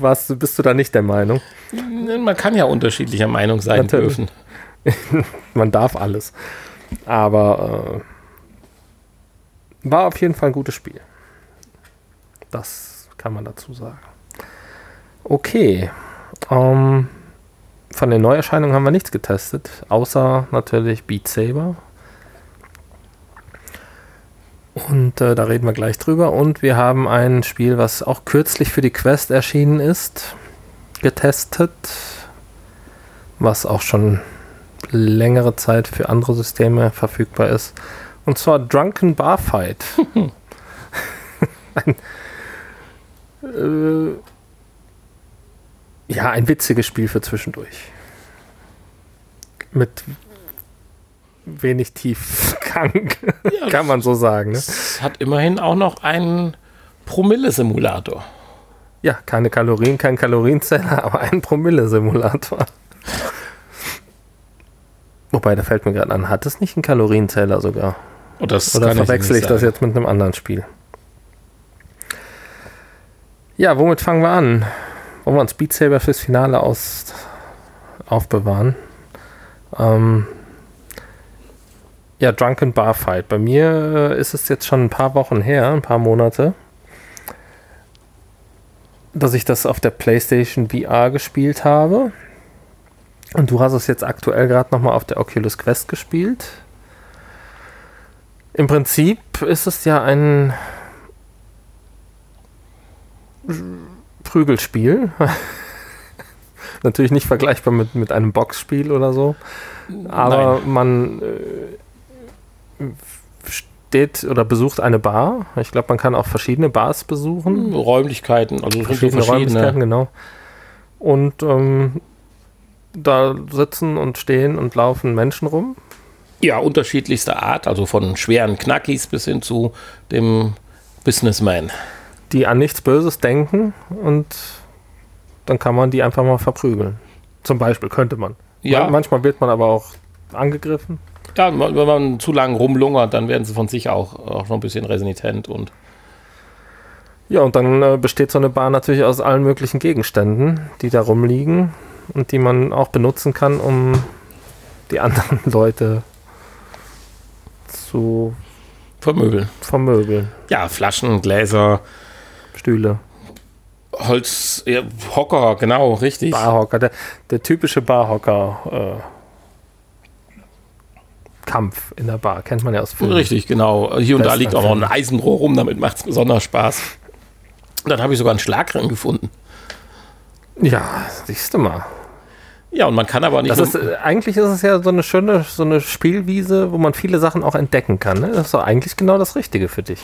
Was, bist du da nicht der Meinung? Man kann ja unterschiedlicher Meinung sein Natürlich. dürfen. Man darf alles. Aber äh, war auf jeden Fall ein gutes Spiel. Das kann man dazu sagen. Okay. Ähm, von den Neuerscheinungen haben wir nichts getestet, außer natürlich Beat Saber. Und äh, da reden wir gleich drüber. Und wir haben ein Spiel, was auch kürzlich für die Quest erschienen ist, getestet, was auch schon längere Zeit für andere Systeme verfügbar ist. Und zwar Drunken Bar Fight. ein, äh, ja, ein witziges Spiel für zwischendurch. Mit wenig Tiefgang, ja, kann man so sagen. Ne? Es hat immerhin auch noch einen Promille-Simulator. Ja, keine Kalorien, kein Kalorienzähler, aber ein Promille-Simulator. Wobei, da fällt mir gerade an, hat es nicht einen Kalorienzähler sogar? Oh, Oder verwechsel ich, ich das jetzt mit einem anderen Spiel? Ja, womit fangen wir an? Wollen wir uns Beat Saber fürs Finale aus, aufbewahren? Ähm, ja, Drunken Bar Fight. Bei mir ist es jetzt schon ein paar Wochen her, ein paar Monate, dass ich das auf der PlayStation VR gespielt habe. Und du hast es jetzt aktuell gerade nochmal auf der Oculus Quest gespielt. Im Prinzip ist es ja ein Prügelspiel. Natürlich nicht vergleichbar mit, mit einem Boxspiel oder so. Aber Nein. man äh, steht oder besucht eine Bar. Ich glaube, man kann auch verschiedene Bars besuchen. Hm, Räumlichkeiten, also verschiedene, verschiedene Räumlichkeiten, genau. Und ähm, da sitzen und stehen und laufen Menschen rum. Ja, unterschiedlichster Art, also von schweren Knackis bis hin zu dem Businessman die an nichts Böses denken und dann kann man die einfach mal verprügeln. Zum Beispiel könnte man. Ja. manchmal wird man aber auch angegriffen. Ja, wenn man zu lange rumlungert, dann werden sie von sich auch, auch noch ein bisschen resistent und. Ja, und dann äh, besteht so eine Bar natürlich aus allen möglichen Gegenständen, die da rumliegen und die man auch benutzen kann, um die anderen Leute zu vermöbeln. Vermöbeln. Ja, Flaschen, Gläser, Stühle. Holz, ja, Hocker, genau, richtig. Barhocker, der, der typische Barhocker. Äh, Kampf in der Bar, kennt man ja aus Filmen. Richtig, genau. Hier und da liegt auch noch ein Eisenrohr rum, damit macht es besonders Spaß. Und dann habe ich sogar einen Schlagring gefunden. Ja, siehst du mal. Ja, und man kann aber nicht. Das ist, äh, eigentlich ist es ja so eine schöne so eine Spielwiese, wo man viele Sachen auch entdecken kann. Ne? Das ist doch eigentlich genau das Richtige für dich.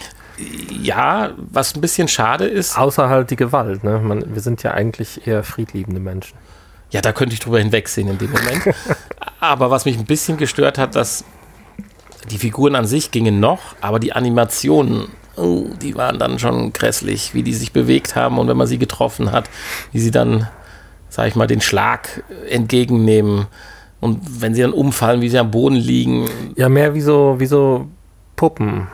Ja, was ein bisschen schade ist. Außer halt die Gewalt. Ne? Man, wir sind ja eigentlich eher friedliebende Menschen. Ja, da könnte ich drüber hinwegsehen in dem Moment. aber was mich ein bisschen gestört hat, dass die Figuren an sich gingen noch, aber die Animationen, oh, die waren dann schon grässlich, wie die sich bewegt haben und wenn man sie getroffen hat, wie sie dann sag ich mal, den Schlag entgegennehmen. Und wenn sie dann umfallen, wie sie am Boden liegen. Ja, mehr wie so, wie so Puppen,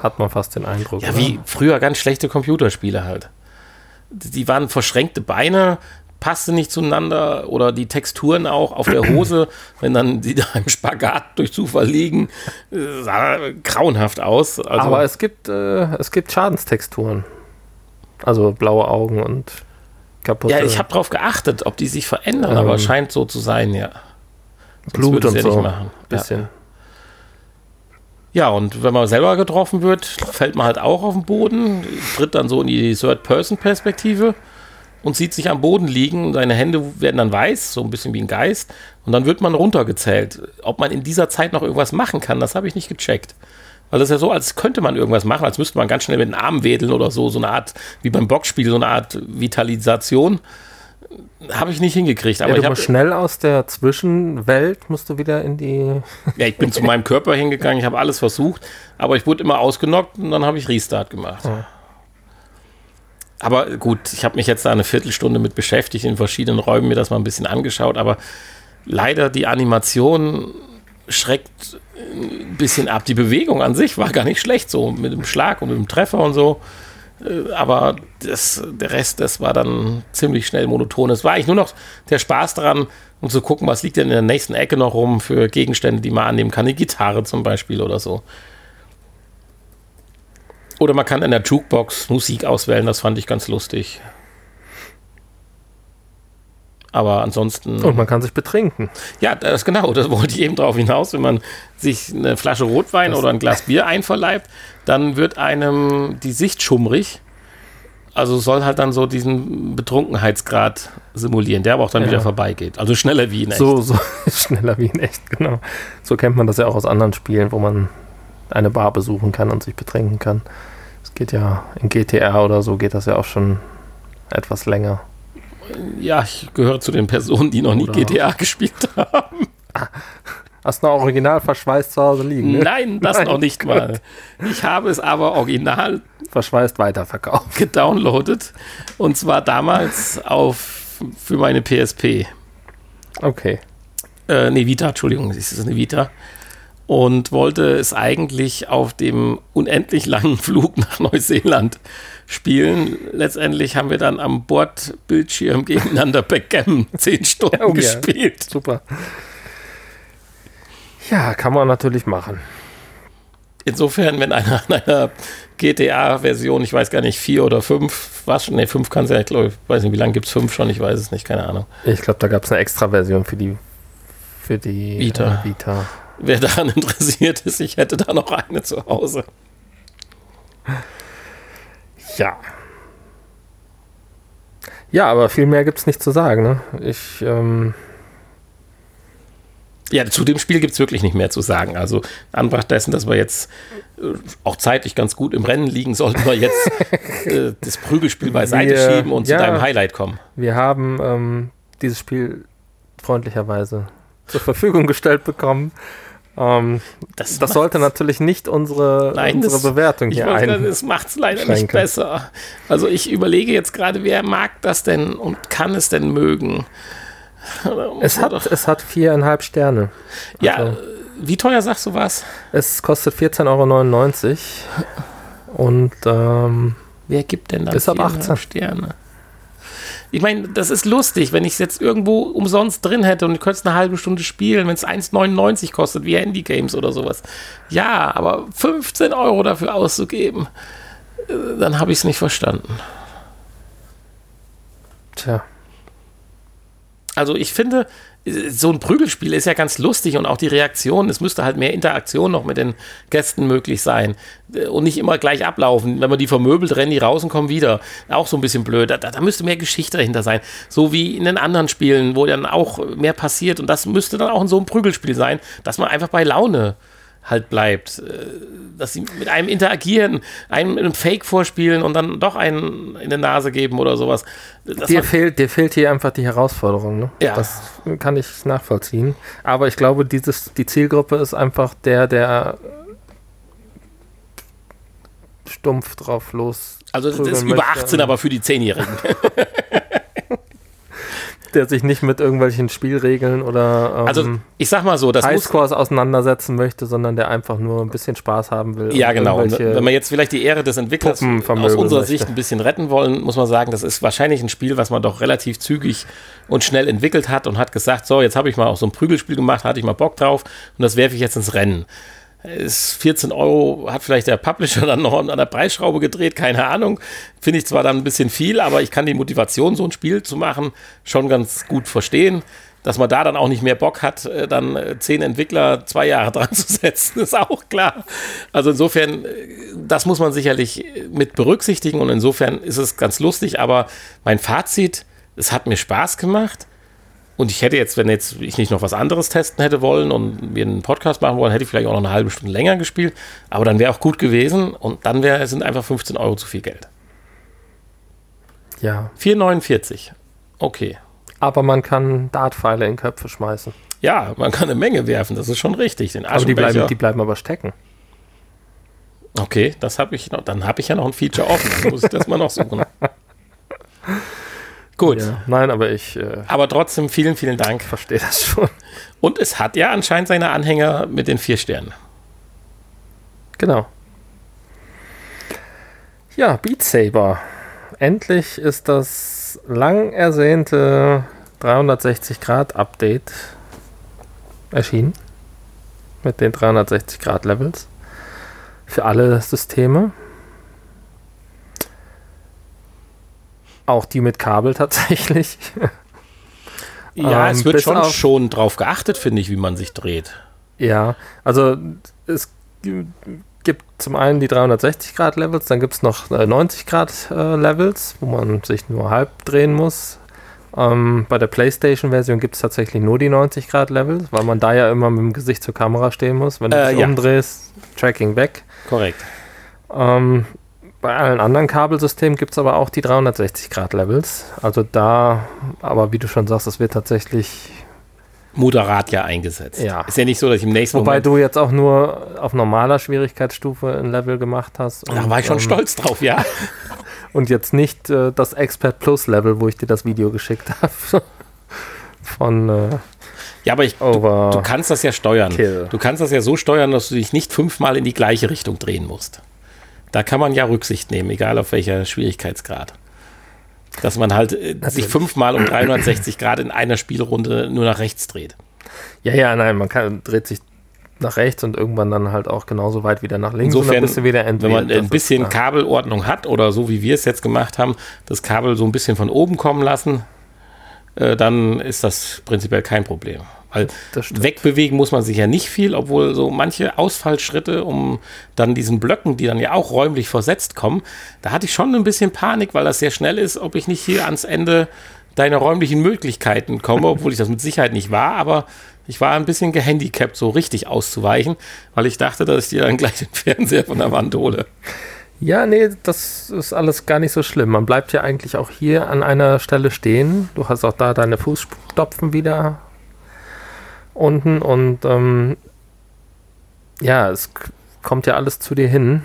hat man fast den Eindruck. Ja, oder? wie früher ganz schlechte Computerspiele halt. Die waren verschränkte Beine, passte nicht zueinander oder die Texturen auch auf der Hose, wenn dann die da im Spagat durch Zufall liegen, sah grauenhaft aus. Also Aber es gibt, äh, es gibt Schadenstexturen. Also blaue Augen und kaputte. Ja, ich habe darauf geachtet, ob die sich verändern, ähm, aber scheint so zu sein, ja. Sonst Blut und ja so. Nicht machen. Bisschen. Ja. Ja, und wenn man selber getroffen wird, fällt man halt auch auf den Boden, tritt dann so in die Third-Person-Perspektive und sieht sich am Boden liegen. Seine Hände werden dann weiß, so ein bisschen wie ein Geist. Und dann wird man runtergezählt. Ob man in dieser Zeit noch irgendwas machen kann, das habe ich nicht gecheckt. Weil das ist ja so, als könnte man irgendwas machen, als müsste man ganz schnell mit den Armen wedeln oder so, so eine Art, wie beim Boxspiel, so eine Art Vitalisation. habe ich nicht hingekriegt. Aber ja, ich habe schnell aus der Zwischenwelt musst du wieder in die. ja, ich bin zu meinem Körper hingegangen, ich habe alles versucht, aber ich wurde immer ausgenockt und dann habe ich Restart gemacht. Ja. Aber gut, ich habe mich jetzt da eine Viertelstunde mit beschäftigt, in verschiedenen Räumen mir das mal ein bisschen angeschaut, aber leider die Animation schreckt ein bisschen ab. Die Bewegung an sich war gar nicht schlecht, so mit dem Schlag und mit dem Treffer und so. Äh, aber das, der Rest, das war dann ziemlich schnell monoton. Es war eigentlich nur noch der Spaß daran, um zu gucken, was liegt denn in der nächsten Ecke noch rum für Gegenstände, die man annehmen kann. Eine Gitarre zum Beispiel oder so. Oder man kann in der Jukebox Musik auswählen, das fand ich ganz lustig. Aber ansonsten. Und man kann sich betrinken. Ja, das genau, das wollte ich eben drauf hinaus. Wenn man sich eine Flasche Rotwein das oder ein Glas Bier einverleibt, dann wird einem die Sicht schummrig. Also soll halt dann so diesen Betrunkenheitsgrad simulieren, der aber auch dann ja. wieder vorbeigeht. Also schneller wie in echt. So, so schneller wie in echt, genau. So kennt man das ja auch aus anderen Spielen, wo man eine Bar besuchen kann und sich betrinken kann. Geht ja in GTA oder so geht das ja auch schon etwas länger. Ja, ich gehöre zu den Personen, die noch nie Oder? GTA gespielt haben. Hast du noch original verschweißt zu Hause liegen? Ne? Nein, das Nein, noch nicht gut. mal. Ich habe es aber original verschweißt weiterverkauft. Gedownloadet. Und zwar damals auf für meine PSP. Okay. Äh, nee, Vita, Entschuldigung, ist es eine Vita. Und wollte es eigentlich auf dem unendlich langen Flug nach Neuseeland spielen. Letztendlich haben wir dann am Bordbildschirm gegeneinander Backgammon zehn Stunden oh, gespielt. Ja. Super. Ja, kann man natürlich machen. Insofern, wenn einer an einer GTA-Version, ich weiß gar nicht, vier oder fünf, was schon, ne, fünf kann es ja, ich glaube, weiß nicht, wie lange gibt es fünf schon, ich weiß es nicht, keine Ahnung. Ich glaube, da gab es eine Extra-Version für die, für die Vita. Äh, Vita. Wer daran interessiert ist, ich hätte da noch eine zu Hause. Ja. Ja, aber viel mehr gibt es nicht zu sagen. Ne? Ich. Ähm ja, zu dem Spiel gibt es wirklich nicht mehr zu sagen. Also, Anbracht dessen, dass wir jetzt äh, auch zeitlich ganz gut im Rennen liegen, sollten wir jetzt äh, das Prügelspiel beiseite wir, schieben und ja, zu deinem Highlight kommen. Wir haben ähm, dieses Spiel freundlicherweise zur Verfügung gestellt bekommen ähm, das, das sollte natürlich nicht unsere, Nein, unsere das, Bewertung hier ein. Das macht es leider nicht besser. Also ich überlege jetzt gerade, wer mag das denn und kann es denn mögen? Es hat, es hat viereinhalb Sterne. Ja, also, wie teuer sagst du was? Es kostet 14,99 Euro. Und ähm, wer gibt denn da bis ab 18 Sterne? Ich meine, das ist lustig, wenn ich es jetzt irgendwo umsonst drin hätte und ich könnte es eine halbe Stunde spielen, wenn es 1,99 kostet, wie Handy-Games oder sowas. Ja, aber 15 Euro dafür auszugeben, äh, dann habe ich es nicht verstanden. Tja. Also ich finde, so ein Prügelspiel ist ja ganz lustig und auch die Reaktion, es müsste halt mehr Interaktion noch mit den Gästen möglich sein und nicht immer gleich ablaufen. Wenn man die vermöbelt, rennen die raus und kommen wieder. Auch so ein bisschen blöd. Da, da müsste mehr Geschichte dahinter sein. So wie in den anderen Spielen, wo dann auch mehr passiert und das müsste dann auch in so einem Prügelspiel sein, dass man einfach bei Laune halt bleibt. Äh, dass sie mit einem interagieren, einem einen Fake vorspielen und dann doch einen in die Nase geben oder sowas. dir, fehlt, dir fehlt hier einfach die Herausforderung. Ne? Ja. Das kann ich nachvollziehen. Aber ich glaube, dieses, die Zielgruppe ist einfach der, der stumpf drauf los. Also das ist über 18, aber für die Zehnjährigen. der sich nicht mit irgendwelchen Spielregeln oder ähm, also ich sag mal so, das Highscores auseinandersetzen möchte, sondern der einfach nur ein bisschen Spaß haben will. Ja, genau. Wenn wir jetzt vielleicht die Ehre des Entwicklers aus unserer möchte. Sicht ein bisschen retten wollen, muss man sagen, das ist wahrscheinlich ein Spiel, was man doch relativ zügig und schnell entwickelt hat und hat gesagt, so, jetzt habe ich mal auch so ein Prügelspiel gemacht, hatte ich mal Bock drauf und das werfe ich jetzt ins Rennen ist 14 Euro, hat vielleicht der Publisher dann noch an der Preisschraube gedreht, keine Ahnung. Finde ich zwar dann ein bisschen viel, aber ich kann die Motivation, so ein Spiel zu machen, schon ganz gut verstehen. Dass man da dann auch nicht mehr Bock hat, äh, dann äh, zehn Entwickler zwei Jahre dran zu setzen, ist auch klar. Also insofern, äh, das muss man sicherlich mit berücksichtigen und insofern ist es ganz lustig, aber mein Fazit, es hat mir Spaß gemacht und ich hätte jetzt, wenn jetzt ich nicht noch was anderes testen hätte wollen und wir einen Podcast machen wollen, hätte ich vielleicht auch noch eine halbe Stunde länger gespielt. Aber dann wäre auch gut gewesen und dann wäre sind einfach 15 Euro zu viel Geld. Ja. 4,49. Okay. Aber man kann Dartpfeile in Köpfe schmeißen. Ja, man kann eine Menge werfen, das ist schon richtig. Den aber die bleiben, die bleiben aber stecken. Okay, das habe ich noch. Dann habe ich ja noch ein Feature offen. Dann muss ich das mal noch suchen. Gut. Ja, nein, aber ich. Äh, aber trotzdem vielen, vielen Dank. Verstehe das schon. Und es hat ja anscheinend seine Anhänger mit den vier Sternen. Genau. Ja, Beat Saber. Endlich ist das lang ersehnte 360 Grad Update erschienen. Mit den 360 Grad Levels. Für alle Systeme. Auch die mit Kabel tatsächlich. Ja, ähm, es wird schon, schon drauf geachtet, finde ich, wie man sich dreht. Ja, also es gibt zum einen die 360 Grad Levels, dann gibt es noch 90 Grad äh, Levels, wo man sich nur halb drehen muss. Ähm, bei der PlayStation-Version gibt es tatsächlich nur die 90 Grad Levels, weil man da ja immer mit dem Gesicht zur Kamera stehen muss. Wenn du äh, dich ja. umdrehst, Tracking weg. Korrekt. Ähm, bei allen anderen Kabelsystemen gibt es aber auch die 360 Grad Levels. Also da, aber wie du schon sagst, es wird tatsächlich moderat ja eingesetzt. Ja. Ist ja nicht so, dass ich im nächsten Wobei Moment du jetzt auch nur auf normaler Schwierigkeitsstufe ein Level gemacht hast. da war ich schon ähm, stolz drauf, ja. und jetzt nicht äh, das Expert Plus Level, wo ich dir das Video geschickt habe. Von. Äh, ja, aber ich, du, du, kannst das ja steuern. Kill. Du kannst das ja so steuern, dass du dich nicht fünfmal in die gleiche Richtung drehen musst. Da kann man ja Rücksicht nehmen, egal auf welcher Schwierigkeitsgrad. Dass man halt äh, sich fünfmal um 360 Grad in einer Spielrunde nur nach rechts dreht. Ja, ja, nein, man kann, dreht sich nach rechts und irgendwann dann halt auch genauso weit wieder nach links. Insofern, wieder wenn man ein bisschen Kabelordnung hat oder so wie wir es jetzt gemacht haben, das Kabel so ein bisschen von oben kommen lassen, äh, dann ist das prinzipiell kein Problem. Weil wegbewegen muss man sich ja nicht viel, obwohl so manche Ausfallschritte, um dann diesen Blöcken, die dann ja auch räumlich versetzt kommen, da hatte ich schon ein bisschen Panik, weil das sehr schnell ist, ob ich nicht hier ans Ende deiner räumlichen Möglichkeiten komme, obwohl ich das mit Sicherheit nicht war, aber ich war ein bisschen gehandicapt, so richtig auszuweichen, weil ich dachte, dass ich dir dann gleich den Fernseher von der Wand hole. Ja, nee, das ist alles gar nicht so schlimm. Man bleibt ja eigentlich auch hier an einer Stelle stehen. Du hast auch da deine Fußstopfen wieder unten und ähm, ja, es kommt ja alles zu dir hin.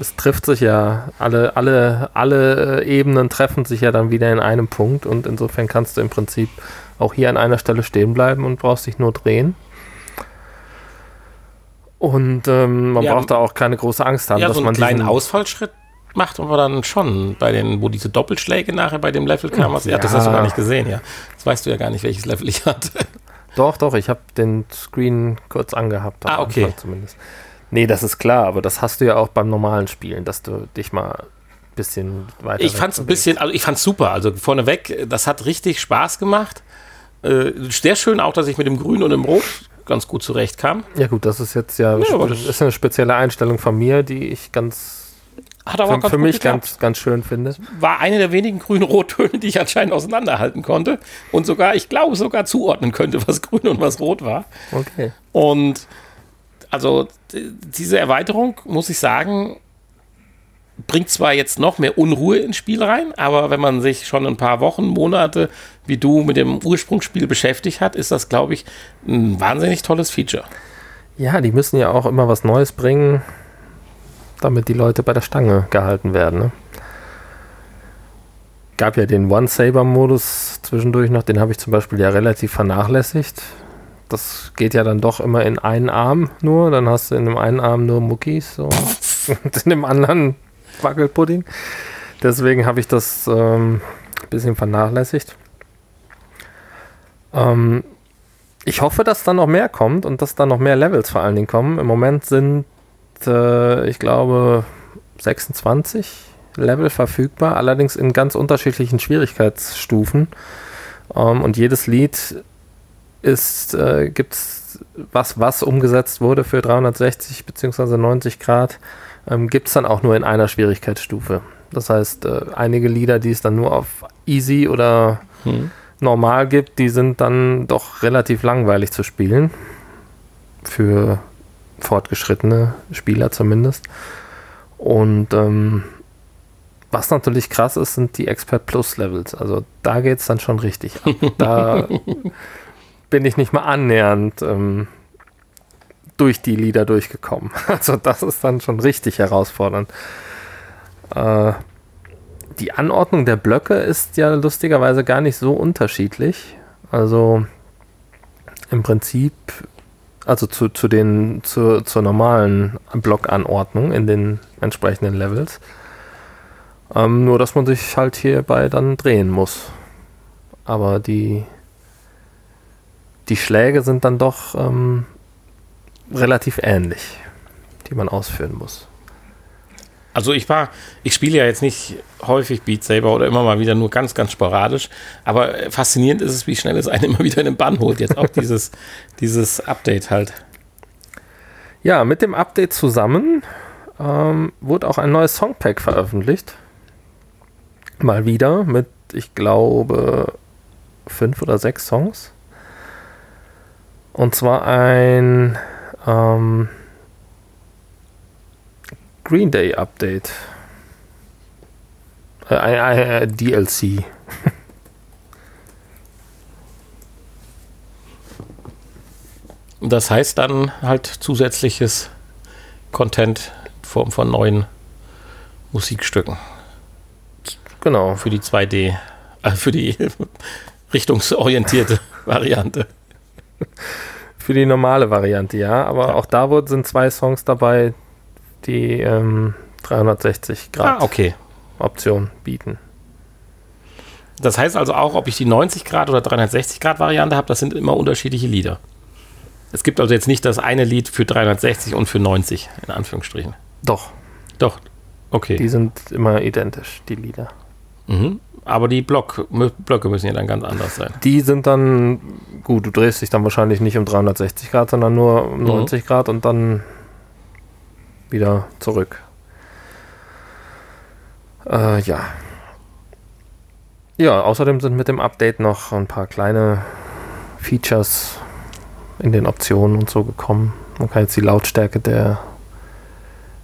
Es trifft sich ja, alle, alle, alle äh, Ebenen treffen sich ja dann wieder in einem Punkt und insofern kannst du im Prinzip auch hier an einer Stelle stehen bleiben und brauchst dich nur drehen. Und ähm, man ja, braucht da auch keine große Angst haben, ja, dass so einen man kleinen Ausfallschritt macht aber dann schon bei den, wo diese Doppelschläge nachher bei dem Level kamen. Ja, das hast du gar nicht gesehen, ja. Das weißt du ja gar nicht, welches Level ich hatte. Doch, doch, ich habe den Screen kurz angehabt. Ah, okay. Zumindest. Nee, das ist klar, aber das hast du ja auch beim normalen Spielen, dass du dich mal ein bisschen weiter. Ich fand es ein bisschen, also ich fand super. Also vorneweg, das hat richtig Spaß gemacht. Äh, sehr schön auch, dass ich mit dem Grün und dem Rot ganz gut zurechtkam. Ja, gut, das ist jetzt ja, ja das ist eine spezielle Einstellung von mir, die ich ganz hat aber für, für mich ganz, ganz schön finde. War eine der wenigen grün-rot-Töne, die ich anscheinend auseinanderhalten konnte und sogar, ich glaube, sogar zuordnen könnte, was grün und was rot war. Okay. Und also diese Erweiterung, muss ich sagen, bringt zwar jetzt noch mehr Unruhe ins Spiel rein, aber wenn man sich schon ein paar Wochen, Monate wie du mit dem Ursprungsspiel beschäftigt hat, ist das, glaube ich, ein wahnsinnig tolles Feature. Ja, die müssen ja auch immer was Neues bringen damit die Leute bei der Stange gehalten werden. Ne? Gab ja den One-Saber-Modus zwischendurch noch, den habe ich zum Beispiel ja relativ vernachlässigt. Das geht ja dann doch immer in einen Arm nur, dann hast du in dem einen Arm nur Muckis so, und in dem anderen Wackelpudding. Deswegen habe ich das ähm, ein bisschen vernachlässigt. Ähm, ich hoffe, dass da noch mehr kommt und dass da noch mehr Levels vor allen Dingen kommen. Im Moment sind äh, ich glaube, 26 Level verfügbar, allerdings in ganz unterschiedlichen Schwierigkeitsstufen. Ähm, und jedes Lied ist, äh, gibt was, was umgesetzt wurde für 360 bzw. 90 Grad, ähm, gibt es dann auch nur in einer Schwierigkeitsstufe. Das heißt, äh, einige Lieder, die es dann nur auf Easy oder hm. Normal gibt, die sind dann doch relativ langweilig zu spielen. Für fortgeschrittene Spieler zumindest. Und ähm, was natürlich krass ist, sind die Expert Plus Levels. Also da geht es dann schon richtig ab. Da bin ich nicht mal annähernd ähm, durch die Lieder durchgekommen. Also das ist dann schon richtig herausfordernd. Äh, die Anordnung der Blöcke ist ja lustigerweise gar nicht so unterschiedlich. Also im Prinzip, also zu, zu den, zu, zur normalen Blockanordnung in den entsprechenden Levels. Ähm, nur, dass man sich halt hierbei dann drehen muss. Aber die, die Schläge sind dann doch ähm, relativ ähnlich, die man ausführen muss. Also ich war, ich spiele ja jetzt nicht häufig Beat Saber oder immer mal wieder nur ganz, ganz sporadisch, aber faszinierend ist es, wie schnell es einen immer wieder in den Bann holt. Jetzt auch dieses, dieses Update halt. Ja, mit dem Update zusammen ähm, wurde auch ein neues Songpack veröffentlicht. Mal wieder mit, ich glaube, fünf oder sechs Songs. Und zwar ein ähm, Green Day Update. Äh, ein, ein DLC. Das heißt dann halt zusätzliches Content in Form von neuen Musikstücken. Genau. Für die 2D, äh, für die richtungsorientierte Variante. Für die normale Variante, ja. Aber ja. auch da sind zwei Songs dabei, die ähm, 360 Grad ah, okay. Option bieten. Das heißt also auch, ob ich die 90 Grad oder 360 Grad Variante habe, das sind immer unterschiedliche Lieder. Es gibt also jetzt nicht das eine Lied für 360 und für 90, in Anführungsstrichen. Doch. Doch. Okay. Die sind immer identisch, die Lieder. Mhm. Aber die Block, Blöcke müssen ja dann ganz anders sein. Die sind dann, gut, du drehst dich dann wahrscheinlich nicht um 360 Grad, sondern nur um mhm. 90 Grad und dann wieder zurück. Äh, ja. Ja, außerdem sind mit dem Update noch ein paar kleine Features in den Optionen und so gekommen. Man kann jetzt die Lautstärke der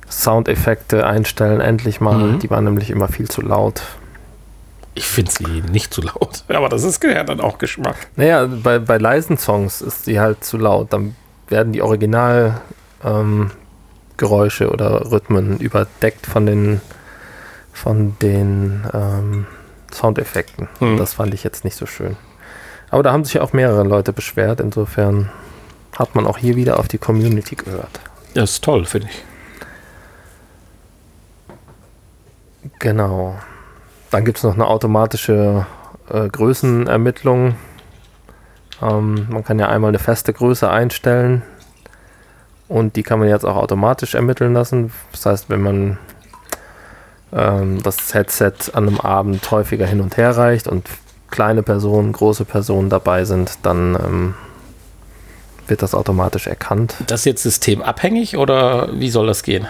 Soundeffekte einstellen, endlich mal. Mhm. Die waren nämlich immer viel zu laut. Ich finde sie nicht zu laut, aber das ist ja dann auch Geschmack. Naja, bei, bei leisen Songs ist sie halt zu laut. Dann werden die Originalgeräusche ähm, oder Rhythmen überdeckt von den, von den ähm, Soundeffekten. Hm. Das fand ich jetzt nicht so schön. Aber da haben sich auch mehrere Leute beschwert. Insofern hat man auch hier wieder auf die Community gehört. Das ist toll, finde ich. Genau. Dann gibt es noch eine automatische äh, Größenermittlung. Ähm, man kann ja einmal eine feste Größe einstellen und die kann man jetzt auch automatisch ermitteln lassen. Das heißt, wenn man ähm, das Headset an einem Abend häufiger hin und her reicht und kleine Personen, große Personen dabei sind, dann ähm, wird das automatisch erkannt. Das jetzt systemabhängig oder wie soll das gehen?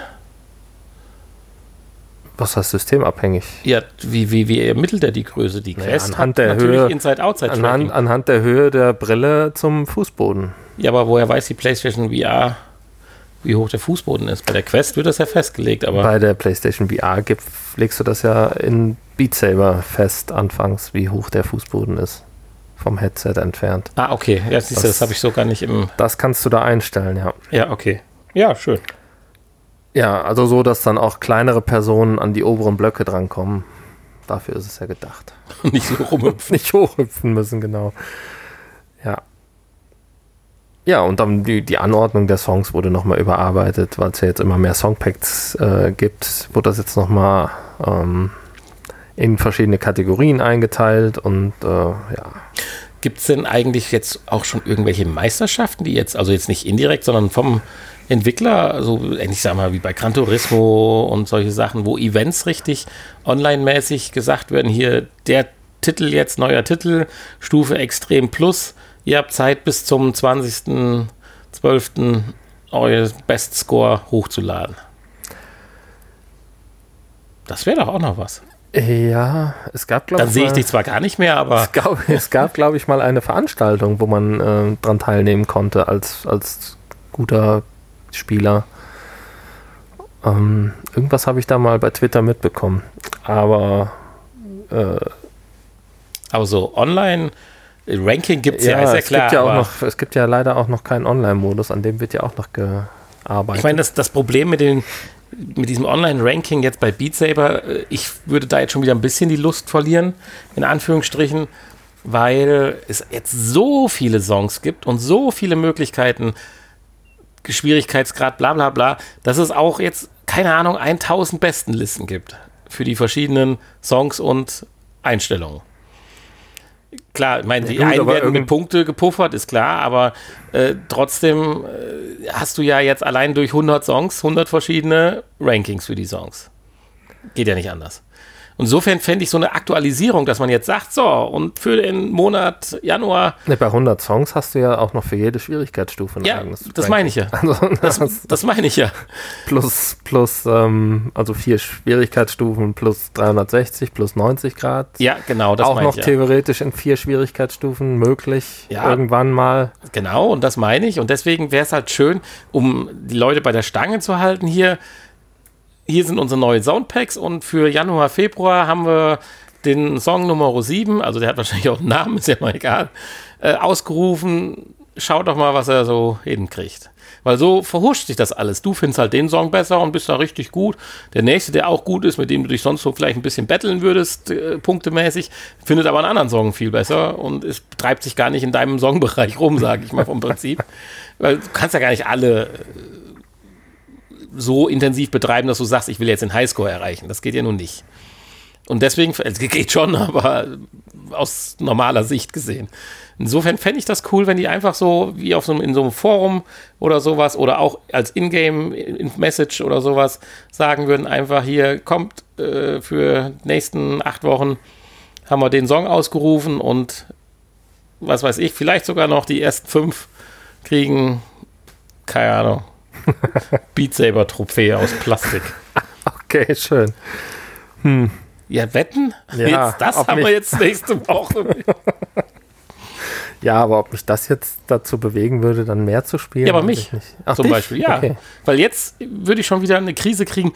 Was heißt systemabhängig? Ja, wie, wie, wie ermittelt er die Größe? Die Quest naja, anhand der Höhe, anhand, anhand der Höhe der Brille zum Fußboden. Ja, aber woher weiß die PlayStation VR, wie hoch der Fußboden ist? Bei der Quest wird das ja festgelegt, aber. Bei der PlayStation VR gibt, legst du das ja in Beat Saber fest, anfangs, wie hoch der Fußboden ist. Vom Headset entfernt. Ah, okay. Ja, siehst du, das, das habe ich so gar nicht im. Das kannst du da einstellen, ja. Ja, okay. Ja, schön. Ja, also so, dass dann auch kleinere Personen an die oberen Blöcke drankommen. Dafür ist es ja gedacht. Nicht so rumhüpfen. Nicht hochhüpfen müssen, genau. Ja. Ja, und dann die, die Anordnung der Songs wurde nochmal überarbeitet, weil es ja jetzt immer mehr Songpacks äh, gibt, wurde das jetzt nochmal ähm, in verschiedene Kategorien eingeteilt und äh, ja. Gibt es denn eigentlich jetzt auch schon irgendwelche Meisterschaften, die jetzt, also jetzt nicht indirekt, sondern vom Entwickler, so ich sag mal wie bei Gran Turismo und solche Sachen, wo Events richtig online-mäßig gesagt werden, hier der Titel jetzt, neuer Titel, Stufe Extrem Plus, ihr habt Zeit bis zum 20.12. euer Bestscore hochzuladen. Das wäre doch auch noch was. Ja, es gab, glaube ich. Dann sehe ich dich zwar gar nicht mehr, aber. Es gab, es gab glaube ich, mal eine Veranstaltung, wo man äh, dran teilnehmen konnte als, als guter Spieler. Ähm, irgendwas habe ich da mal bei Twitter mitbekommen. Aber äh, aber so online Ranking gibt es ja, ja, ist ja es klar. Gibt ja auch noch, es gibt ja leider auch noch keinen Online-Modus, an dem wird ja auch noch gearbeitet. Ich meine, das, das Problem mit, den, mit diesem Online-Ranking jetzt bei Beat Saber, äh, ich würde da jetzt schon wieder ein bisschen die Lust verlieren, in Anführungsstrichen, weil es jetzt so viele Songs gibt und so viele Möglichkeiten, Schwierigkeitsgrad, bla bla bla, dass es auch jetzt, keine Ahnung, 1000 Bestenlisten gibt für die verschiedenen Songs und Einstellungen. Klar, ich meine, die ja, gut, einen werden mit Punkte gepuffert, ist klar, aber äh, trotzdem äh, hast du ja jetzt allein durch 100 Songs 100 verschiedene Rankings für die Songs. Geht ja nicht anders. Insofern fände ich so eine Aktualisierung, dass man jetzt sagt, so, und für den Monat Januar. Ne, bei 100 Songs hast du ja auch noch für jede Schwierigkeitsstufe ein ja, eigenes. Das meine ich ja. Also, das, das, meine ich ja. Plus, plus ähm, also vier Schwierigkeitsstufen plus 360 plus 90 Grad. Ja, genau, das Auch noch ich, theoretisch in vier Schwierigkeitsstufen möglich. Ja, irgendwann mal. Genau, und das meine ich. Und deswegen wäre es halt schön, um die Leute bei der Stange zu halten hier hier sind unsere neuen Soundpacks und für Januar, Februar haben wir den Song Nummer 7, also der hat wahrscheinlich auch einen Namen, ist ja mal egal, äh, ausgerufen. Schaut doch mal, was er so hinkriegt. Weil so verhuscht sich das alles. Du findest halt den Song besser und bist da richtig gut. Der nächste, der auch gut ist, mit dem du dich sonst so vielleicht ein bisschen betteln würdest, äh, punktemäßig, findet aber einen anderen Song viel besser und es treibt sich gar nicht in deinem Songbereich rum, sage ich mal vom Prinzip. Weil du kannst ja gar nicht alle äh, so intensiv betreiben, dass du sagst, ich will jetzt den Highscore erreichen. Das geht ja nun nicht. Und deswegen, es geht schon, aber aus normaler Sicht gesehen. Insofern fände ich das cool, wenn die einfach so wie auf so einem, in so einem Forum oder sowas oder auch als Ingame-Message oder sowas sagen würden, einfach hier kommt äh, für nächsten acht Wochen haben wir den Song ausgerufen und was weiß ich, vielleicht sogar noch die ersten fünf kriegen, keine Ahnung, Beat Saber Trophäe aus Plastik. Okay, schön. Hm. Ja, wetten? Ja, jetzt, das haben wir jetzt nächste Woche. ja, aber ob mich das jetzt dazu bewegen würde, dann mehr zu spielen? Ja, aber mich Ach, zum dich? Beispiel, ja. Okay. Weil jetzt würde ich schon wieder eine Krise kriegen.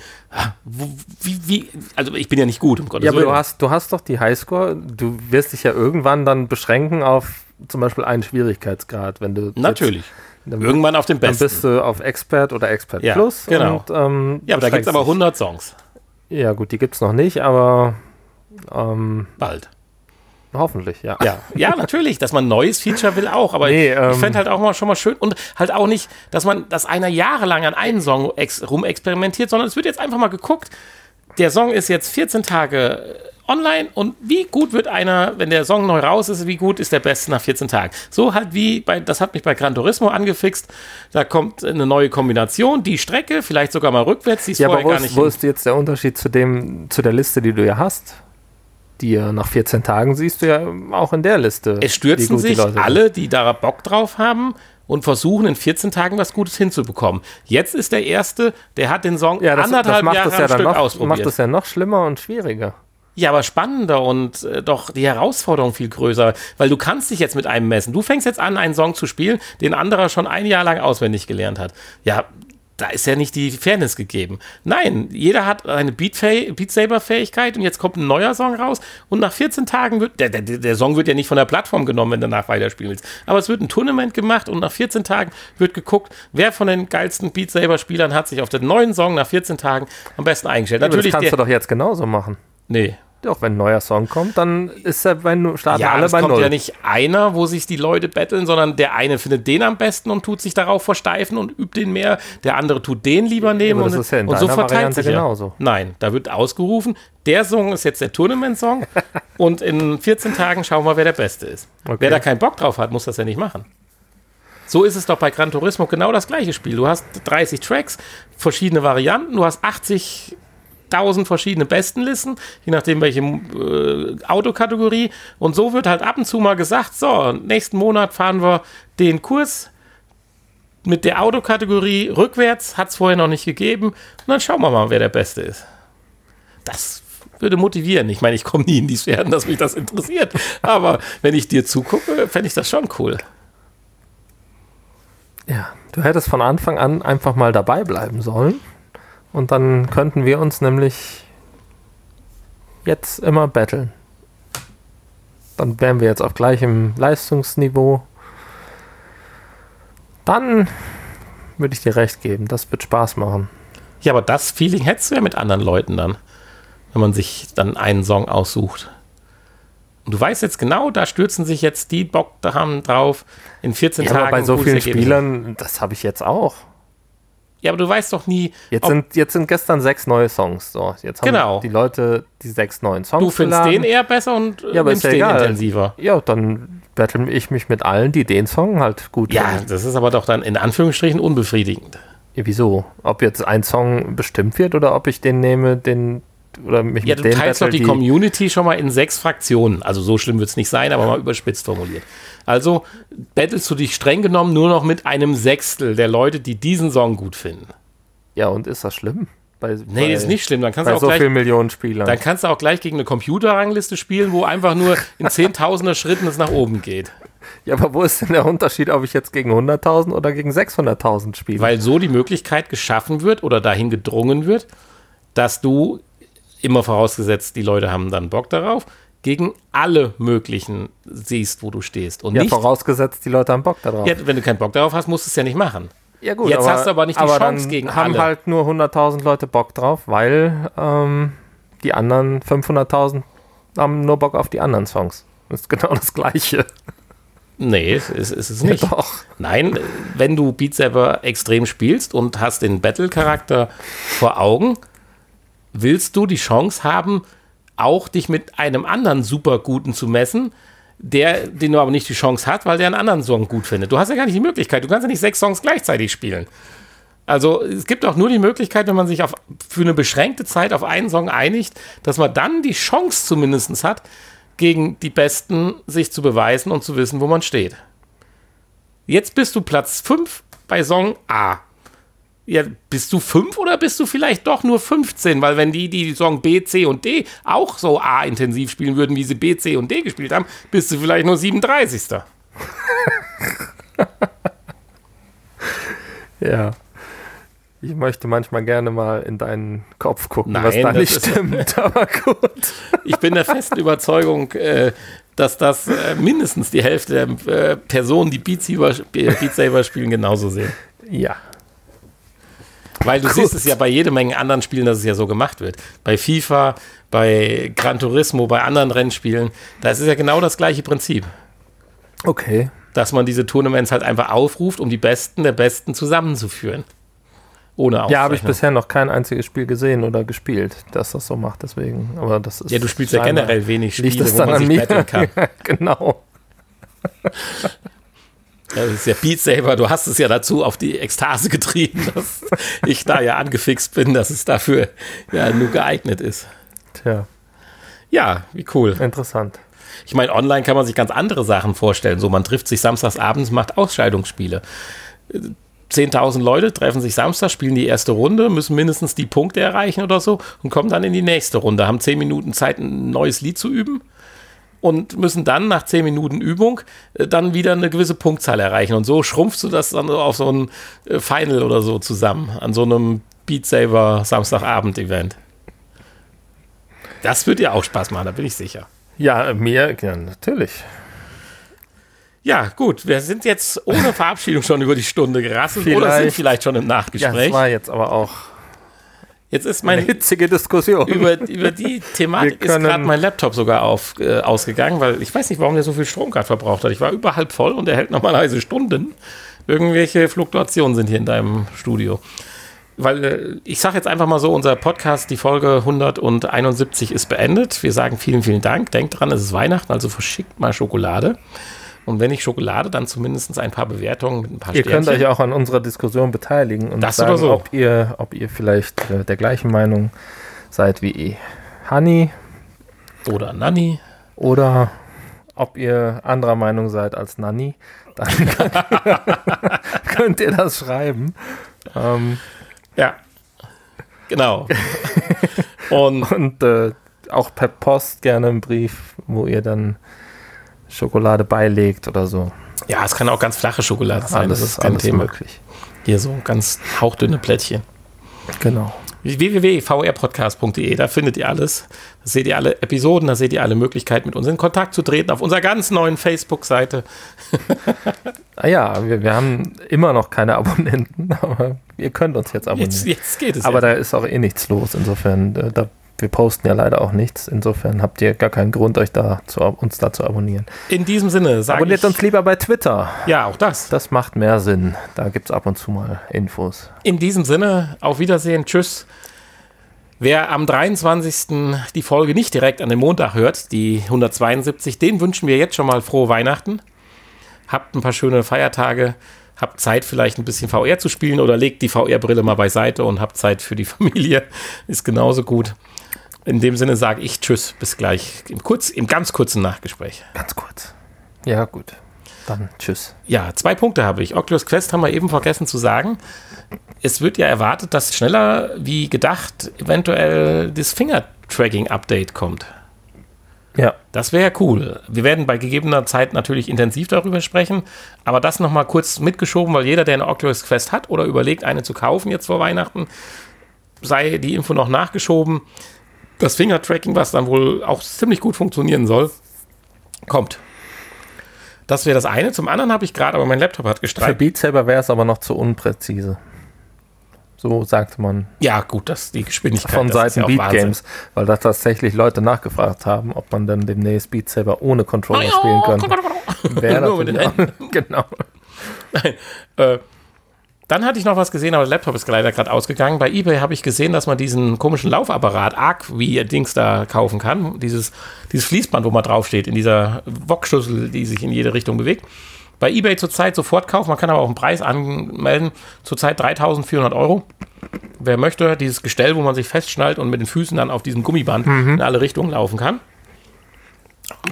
Wie, wie, also ich bin ja nicht gut, um Gottes Ja, aber du hast, du hast doch die Highscore. Du wirst dich ja irgendwann dann beschränken auf zum Beispiel einen Schwierigkeitsgrad, wenn du. Natürlich. Dann Irgendwann auf dem besten. Dann bist du auf Expert oder Expert ja, Plus. Genau. Und, ähm, ja, aber da gibt es aber 100 Songs. Ja, gut, die gibt es noch nicht, aber. Ähm, Bald. Hoffentlich, ja. ja. Ja, natürlich, dass man ein neues Feature will auch, aber nee, ähm, ich fände halt auch mal schon mal schön und halt auch nicht, dass man, dass einer jahrelang an einem Song rumexperimentiert, sondern es wird jetzt einfach mal geguckt, der Song ist jetzt 14 Tage online und wie gut wird einer, wenn der Song neu raus ist, wie gut ist der Beste nach 14 Tagen. So halt wie bei, das hat mich bei Gran Turismo angefixt, da kommt eine neue Kombination, die Strecke, vielleicht sogar mal rückwärts, die ist ja, vorher aber wo gar nicht. Wo ist jetzt der Unterschied zu dem, zu der Liste, die du ja hast? Die ja nach 14 Tagen siehst du ja auch in der Liste. Es stürzen sich die alle, die da Bock drauf haben, und versuchen in 14 Tagen was Gutes hinzubekommen. Jetzt ist der Erste, der hat den Song ja, das, anderthalb das Jahre das ja am Stück noch, ausprobiert. macht es ja noch schlimmer und schwieriger. Ja, aber spannender und äh, doch die Herausforderung viel größer, weil du kannst dich jetzt mit einem messen. Du fängst jetzt an, einen Song zu spielen, den anderer schon ein Jahr lang auswendig gelernt hat. Ja, da ist ja nicht die Fairness gegeben. Nein, jeder hat eine Beat, Beat Saber Fähigkeit und jetzt kommt ein neuer Song raus und nach 14 Tagen wird, der, der, der Song wird ja nicht von der Plattform genommen, wenn du danach weiterspielen willst. Aber es wird ein Tournament gemacht und nach 14 Tagen wird geguckt, wer von den geilsten Beat Saber Spielern hat sich auf den neuen Song nach 14 Tagen am besten eingestellt. Ja, Natürlich das kannst der, du doch jetzt genauso machen. Nee. Doch, wenn ein neuer Song kommt, dann ist er bei starten ja, alle bei kommt null. ja nicht einer, wo sich die Leute betteln, sondern der eine findet den am besten und tut sich darauf versteifen und übt den mehr. Der andere tut den lieber nehmen ja, und, ja und so verteilt Variante sich genauso. Nein, da wird ausgerufen, der Song ist jetzt der Tournament-Song und in 14 Tagen schauen wir, wer der Beste ist. Okay. Wer da keinen Bock drauf hat, muss das ja nicht machen. So ist es doch bei Gran Turismo genau das gleiche Spiel. Du hast 30 Tracks, verschiedene Varianten, du hast 80 tausend verschiedene Bestenlisten, je nachdem welche äh, Autokategorie. Und so wird halt ab und zu mal gesagt, so, nächsten Monat fahren wir den Kurs mit der Autokategorie rückwärts, hat es vorher noch nicht gegeben. Und dann schauen wir mal, wer der Beste ist. Das würde motivieren. Ich meine, ich komme nie in die Sphären, dass mich das interessiert. Aber wenn ich dir zugucke, fände ich das schon cool. Ja, du hättest von Anfang an einfach mal dabei bleiben sollen. Und dann könnten wir uns nämlich jetzt immer battlen. Dann wären wir jetzt auf gleichem Leistungsniveau. Dann würde ich dir recht geben, das wird Spaß machen. Ja, aber das Feeling hättest du ja mit anderen Leuten dann, wenn man sich dann einen Song aussucht. Und du weißt jetzt genau, da stürzen sich jetzt die Bock da haben drauf in 14 ja, Tagen. Aber bei so vielen Spielern, das habe ich jetzt auch. Ja, aber du weißt doch nie. Jetzt, sind, jetzt sind gestern sechs neue Songs. So, jetzt haben genau. die Leute die sechs neuen Songs. Du findest geladen. den eher besser und ja, aber nimmst ist ja den egal. intensiver. Ja, dann battle ich mich mit allen, die den Song halt gut Ja, finden. das ist aber doch dann in Anführungsstrichen unbefriedigend. Ja, wieso? Ob jetzt ein Song bestimmt wird oder ob ich den nehme, den oder mich ja, mit du teilst doch die, die Community schon mal in sechs Fraktionen. Also so schlimm wird es nicht sein, aber mal überspitzt formuliert. Also battlest du dich streng genommen nur noch mit einem Sechstel der Leute, die diesen Song gut finden. Ja, und ist das schlimm? Bei, nee, bei, ist nicht schlimm. Dann kannst bei du auch so gleich, vielen Millionen Spielern. Dann kannst du auch gleich gegen eine Computerrangliste spielen, wo einfach nur in zehntausender Schritten es nach oben geht. Ja, aber wo ist denn der Unterschied, ob ich jetzt gegen 100.000 oder gegen 600.000 spiele? Weil so die Möglichkeit geschaffen wird oder dahin gedrungen wird, dass du, immer vorausgesetzt, die Leute haben dann Bock darauf, gegen alle möglichen siehst, wo du stehst. Und ja, nicht, vorausgesetzt, die Leute haben Bock darauf. Ja, wenn du keinen Bock darauf hast, musst du es ja nicht machen. Ja gut, Jetzt aber, hast du aber nicht die aber Chance gegen haben alle. halt nur 100.000 Leute Bock drauf, weil ähm, die anderen 500.000 haben nur Bock auf die anderen Songs. Das ist genau das Gleiche. Nee, ist, ist es nicht. Ja, doch. Nein, wenn du Beat Saber extrem spielst und hast den Battle-Charakter vor Augen, willst du die Chance haben, auch dich mit einem anderen Superguten zu messen, der, den du aber nicht die Chance hat, weil der einen anderen Song gut findet. Du hast ja gar nicht die Möglichkeit. Du kannst ja nicht sechs Songs gleichzeitig spielen. Also es gibt auch nur die Möglichkeit, wenn man sich auf, für eine beschränkte Zeit auf einen Song einigt, dass man dann die Chance zumindest hat, gegen die Besten sich zu beweisen und zu wissen, wo man steht. Jetzt bist du Platz 5 bei Song A. Ja, bist du 5 oder bist du vielleicht doch nur 15? Weil wenn die, die Song B, C und D auch so A-intensiv spielen würden, wie sie B, C und D gespielt haben, bist du vielleicht nur 37. ja. Ich möchte manchmal gerne mal in deinen Kopf gucken, Nein, was da nicht stimmt, aber gut. Ich bin der festen Überzeugung, äh, dass das äh, mindestens die Hälfte der äh, Personen, die Beat Saber, Beat Saber spielen, genauso sehen. Ja. Weil du Gut. siehst es ja bei jede Menge anderen Spielen, dass es ja so gemacht wird. Bei FIFA, bei Gran Turismo, bei anderen Rennspielen, da ist es ja genau das gleiche Prinzip. Okay. Dass man diese Tournaments halt einfach aufruft, um die Besten der Besten zusammenzuführen. Ohne Ja, habe ich bisher noch kein einziges Spiel gesehen oder gespielt, dass das so macht. Deswegen, aber das ist. Ja, du spielst ja generell wenig Spiele, liegt das dann wo man an sich mir? kann. genau. Das ist ja Beat Saber, du hast es ja dazu auf die Ekstase getrieben, dass ich da ja angefixt bin, dass es dafür ja nur geeignet ist. Tja. Ja, wie cool. Interessant. Ich meine, online kann man sich ganz andere Sachen vorstellen. So, man trifft sich samstags abends, macht Ausscheidungsspiele. 10.000 Leute treffen sich Samstag, spielen die erste Runde, müssen mindestens die Punkte erreichen oder so und kommen dann in die nächste Runde, haben 10 Minuten Zeit, ein neues Lied zu üben und müssen dann nach 10 Minuten Übung äh, dann wieder eine gewisse Punktzahl erreichen. Und so schrumpfst du das dann auf so ein äh, Final oder so zusammen, an so einem Beat Saber Samstagabend-Event. Das wird dir auch Spaß machen, da bin ich sicher. Ja, mir, ja, natürlich. Ja, gut, wir sind jetzt ohne Verabschiedung schon über die Stunde gerasselt vielleicht, oder sind vielleicht schon im Nachgespräch. Ja, das war jetzt aber auch Jetzt ist meine hitzige Diskussion. Über, über die Thematik ist gerade mein Laptop sogar auf, äh, ausgegangen, weil ich weiß nicht, warum der so viel Strom gerade verbraucht hat. Ich war überhalb voll und er hält normalerweise Stunden. Irgendwelche Fluktuationen sind hier in deinem Studio. Weil äh, ich sage jetzt einfach mal so, unser Podcast, die Folge 171 ist beendet. Wir sagen vielen, vielen Dank. Denkt dran, es ist Weihnachten, also verschickt mal Schokolade. Und wenn nicht Schokolade, dann zumindest ein paar Bewertungen mit ein paar Ihr Sternchen. könnt euch auch an unserer Diskussion beteiligen und das sagen, so. ob, ihr, ob ihr vielleicht äh, der gleichen Meinung seid wie Hani. Oder Nanni. Oder ob ihr anderer Meinung seid als Nanni. Dann könnt ihr das schreiben. Ähm, ja, genau. und, und äh, auch per Post gerne einen Brief, wo ihr dann Schokolade beilegt oder so. Ja, es kann auch ganz flache Schokolade sein. Alles, das ist kein Thema. möglich. Hier so ganz hauchdünne Plättchen. Genau. www.vrpodcast.de, da findet ihr alles. Da seht ihr alle Episoden, da seht ihr alle Möglichkeiten, mit uns in Kontakt zu treten, auf unserer ganz neuen Facebook-Seite. ah ja, wir, wir, haben immer noch keine Abonnenten, aber ihr könnt uns jetzt abonnieren. Jetzt, jetzt geht es. Aber ja. da ist auch eh nichts los, insofern, äh, da wir posten ja leider auch nichts. Insofern habt ihr gar keinen Grund, euch da zu, uns da zu abonnieren. In diesem Sinne, sage Abonniert ich, uns lieber bei Twitter. Ja, auch das. Das macht mehr Sinn. Da gibt es ab und zu mal Infos. In diesem Sinne, auf Wiedersehen. Tschüss. Wer am 23. die Folge nicht direkt an dem Montag hört, die 172, den wünschen wir jetzt schon mal frohe Weihnachten. Habt ein paar schöne Feiertage habt Zeit, vielleicht ein bisschen VR zu spielen oder legt die VR-Brille mal beiseite und habt Zeit für die Familie. Ist genauso gut. In dem Sinne sage ich Tschüss, bis gleich im, kurz, im ganz kurzen Nachgespräch. Ganz kurz. Ja, gut. Dann Tschüss. Ja, zwei Punkte habe ich. Oculus Quest haben wir eben vergessen zu sagen. Es wird ja erwartet, dass schneller wie gedacht eventuell das Finger-Tracking-Update kommt. Ja. Das wäre cool. Wir werden bei gegebener Zeit natürlich intensiv darüber sprechen, aber das nochmal kurz mitgeschoben, weil jeder, der eine Oculus Quest hat oder überlegt, eine zu kaufen jetzt vor Weihnachten, sei die Info noch nachgeschoben das Finger-Tracking, was dann wohl auch ziemlich gut funktionieren soll, kommt. Das wäre das eine. Zum anderen habe ich gerade, aber mein Laptop hat gestreikt. Für Beat Saber wäre es aber noch zu unpräzise. So sagte man. Ja, gut, das die Geschwindigkeit. Von Seiten ja Beat Wahnsinn. Games, weil da tatsächlich Leute nachgefragt haben, ob man dann demnächst Beat Saber ohne Controller spielen könnte. Wäre Nur mit den Händen. genau. Nein, äh, dann hatte ich noch was gesehen, aber der Laptop ist leider gerade ausgegangen. Bei eBay habe ich gesehen, dass man diesen komischen Laufapparat, Arc, wie ihr Dings da kaufen kann. Dieses, dieses Fließband, wo man draufsteht, in dieser Wokschüssel, die sich in jede Richtung bewegt. Bei eBay zurzeit sofort kaufen. Man kann aber auch einen Preis anmelden. Zurzeit 3400 Euro. Wer möchte, dieses Gestell, wo man sich festschnallt und mit den Füßen dann auf diesem Gummiband mhm. in alle Richtungen laufen kann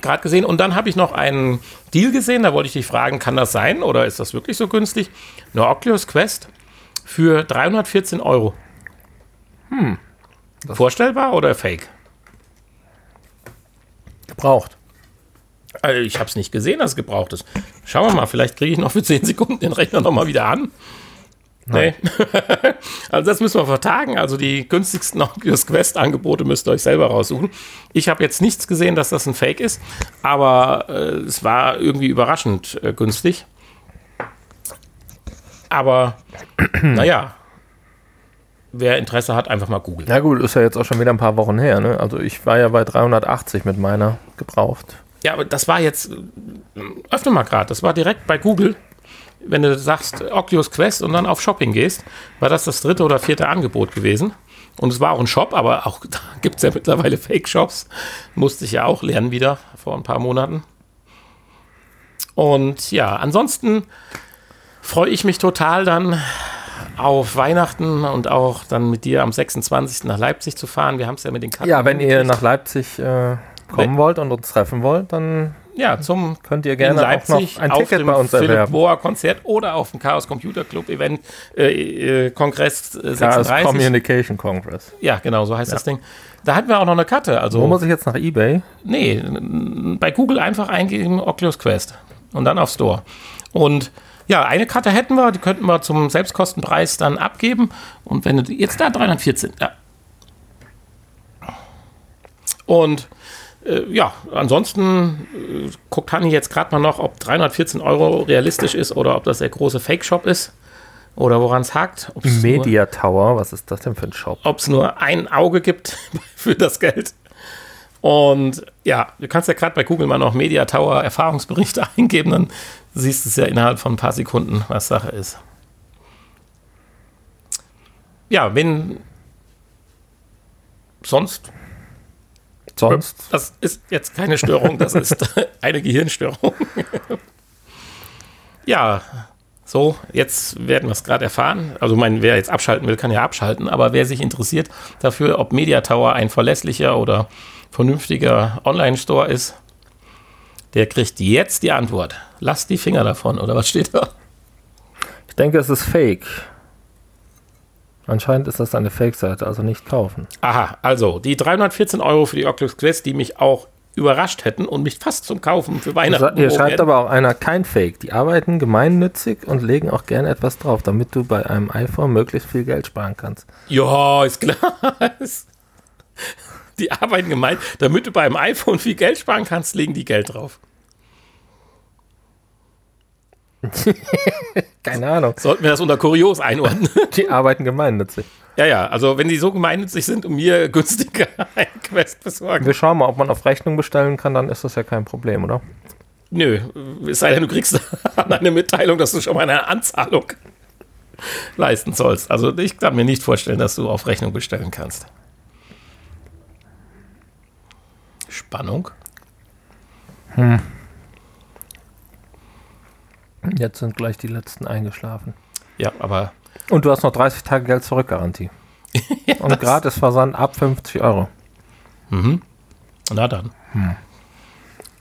gerade gesehen. Und dann habe ich noch einen Deal gesehen, da wollte ich dich fragen, kann das sein oder ist das wirklich so günstig? Eine Oculus Quest für 314 Euro. Hm. Vorstellbar oder fake? Gebraucht. Also ich habe es nicht gesehen, dass es gebraucht ist. Schauen wir mal, vielleicht kriege ich noch für 10 Sekunden den Rechner nochmal wieder an. Nee. also das müssen wir vertagen. Also die günstigsten Oculus Quest Angebote müsst ihr euch selber raussuchen. Ich habe jetzt nichts gesehen, dass das ein Fake ist, aber äh, es war irgendwie überraschend äh, günstig. Aber naja, wer Interesse hat, einfach mal googeln. Ja gut, ist ja jetzt auch schon wieder ein paar Wochen her. Ne? Also ich war ja bei 380 mit meiner gebraucht. Ja, aber das war jetzt, äh, öffne mal gerade, das war direkt bei Google wenn du sagst Oculus Quest und dann auf Shopping gehst, war das das dritte oder vierte Angebot gewesen. Und es war auch ein Shop, aber auch da gibt es ja mittlerweile Fake-Shops. Musste ich ja auch lernen wieder vor ein paar Monaten. Und ja, ansonsten freue ich mich total dann auf Weihnachten und auch dann mit dir am 26. nach Leipzig zu fahren. Wir haben es ja mit den Karten. Ja, wenn ihr nach Leipzig äh, kommen wollt und uns treffen wollt, dann ja, zum könnt ihr gerne Leipzig ein Ticket bei uns Philipp erwerben. Bohr Konzert oder auf dem Chaos Computer Club Event äh, äh, Kongress äh, 36. Chaos Communication Congress. Ja, genau, so heißt ja. das Ding. Da hatten wir auch noch eine Karte. Also, Wo muss ich jetzt nach eBay? Nee, bei Google einfach eingeben Oculus Quest und dann auf Store. Und ja, eine Karte hätten wir, die könnten wir zum Selbstkostenpreis dann abgeben. Und wenn du jetzt da 314, ja. Und äh, ja, ansonsten äh, guckt Hanni jetzt gerade mal noch, ob 314 Euro realistisch ist oder ob das der große Fake-Shop ist oder woran es hakt. Media nur, Tower, was ist das denn für ein Shop? Ob es nur ein Auge gibt für das Geld. Und ja, du kannst ja gerade bei Google mal noch Media Tower Erfahrungsberichte eingeben, dann siehst du es ja innerhalb von ein paar Sekunden, was Sache ist. Ja, wenn sonst Sonst? Das ist jetzt keine Störung, das ist eine Gehirnstörung. ja, so, jetzt werden wir es gerade erfahren. Also, mein, wer jetzt abschalten will, kann ja abschalten. Aber wer sich interessiert dafür, ob Media Tower ein verlässlicher oder vernünftiger Online-Store ist, der kriegt jetzt die Antwort. Lasst die Finger davon, oder was steht da? Ich denke, es ist fake. Anscheinend ist das eine Fake-Seite, also nicht kaufen. Aha, also die 314 Euro für die Oculus Quest, die mich auch überrascht hätten und mich fast zum Kaufen für Weihnachten. Hier schreibt aber auch einer kein Fake. Die arbeiten gemeinnützig und legen auch gerne etwas drauf, damit du bei einem iPhone möglichst viel Geld sparen kannst. Ja, ist klar. Die arbeiten gemein, damit du beim iPhone viel Geld sparen kannst, legen die Geld drauf. Keine Ahnung. Sollten wir das unter kurios einordnen? Die arbeiten gemeinnützig. Ja, ja, also wenn die so gemeinnützig sind und mir günstiger ein Quest besorgen. Wir schauen mal, ob man auf Rechnung bestellen kann, dann ist das ja kein Problem, oder? Nö, es sei denn, du kriegst eine Mitteilung, dass du schon mal eine Anzahlung leisten sollst. Also ich kann mir nicht vorstellen, dass du auf Rechnung bestellen kannst. Spannung. Hm. Jetzt sind gleich die letzten eingeschlafen. Ja, aber. Und du hast noch 30 Tage Geld zurück Garantie. ja, Und gratis Versand ab 50 Euro. Mhm. Na dann. Hm.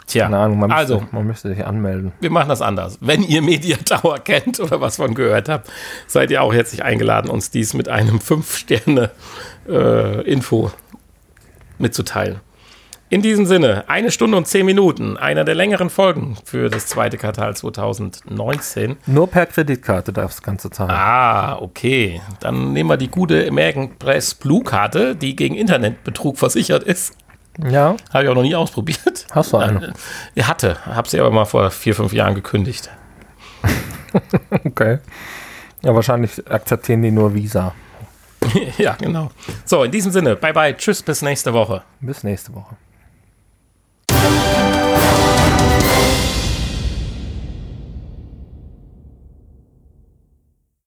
Tja, Keine Ahnung, man, also, müsste, man müsste sich anmelden. Wir machen das anders. Wenn ihr Mediatower kennt oder was von gehört habt, seid ihr auch herzlich eingeladen, uns dies mit einem 5-Sterne-Info äh, mitzuteilen. In diesem Sinne, eine Stunde und zehn Minuten, einer der längeren Folgen für das zweite Quartal 2019. Nur per Kreditkarte darf das Ganze zahlen. Ah, okay. Dann nehmen wir die gute American Press Blue Karte, die gegen Internetbetrug versichert ist. Ja. Habe ich auch noch nie ausprobiert. Hast du eine? Ich hatte, habe sie aber mal vor vier, fünf Jahren gekündigt. okay. Ja, wahrscheinlich akzeptieren die nur Visa. ja, genau. So, in diesem Sinne, bye bye, tschüss, bis nächste Woche. Bis nächste Woche.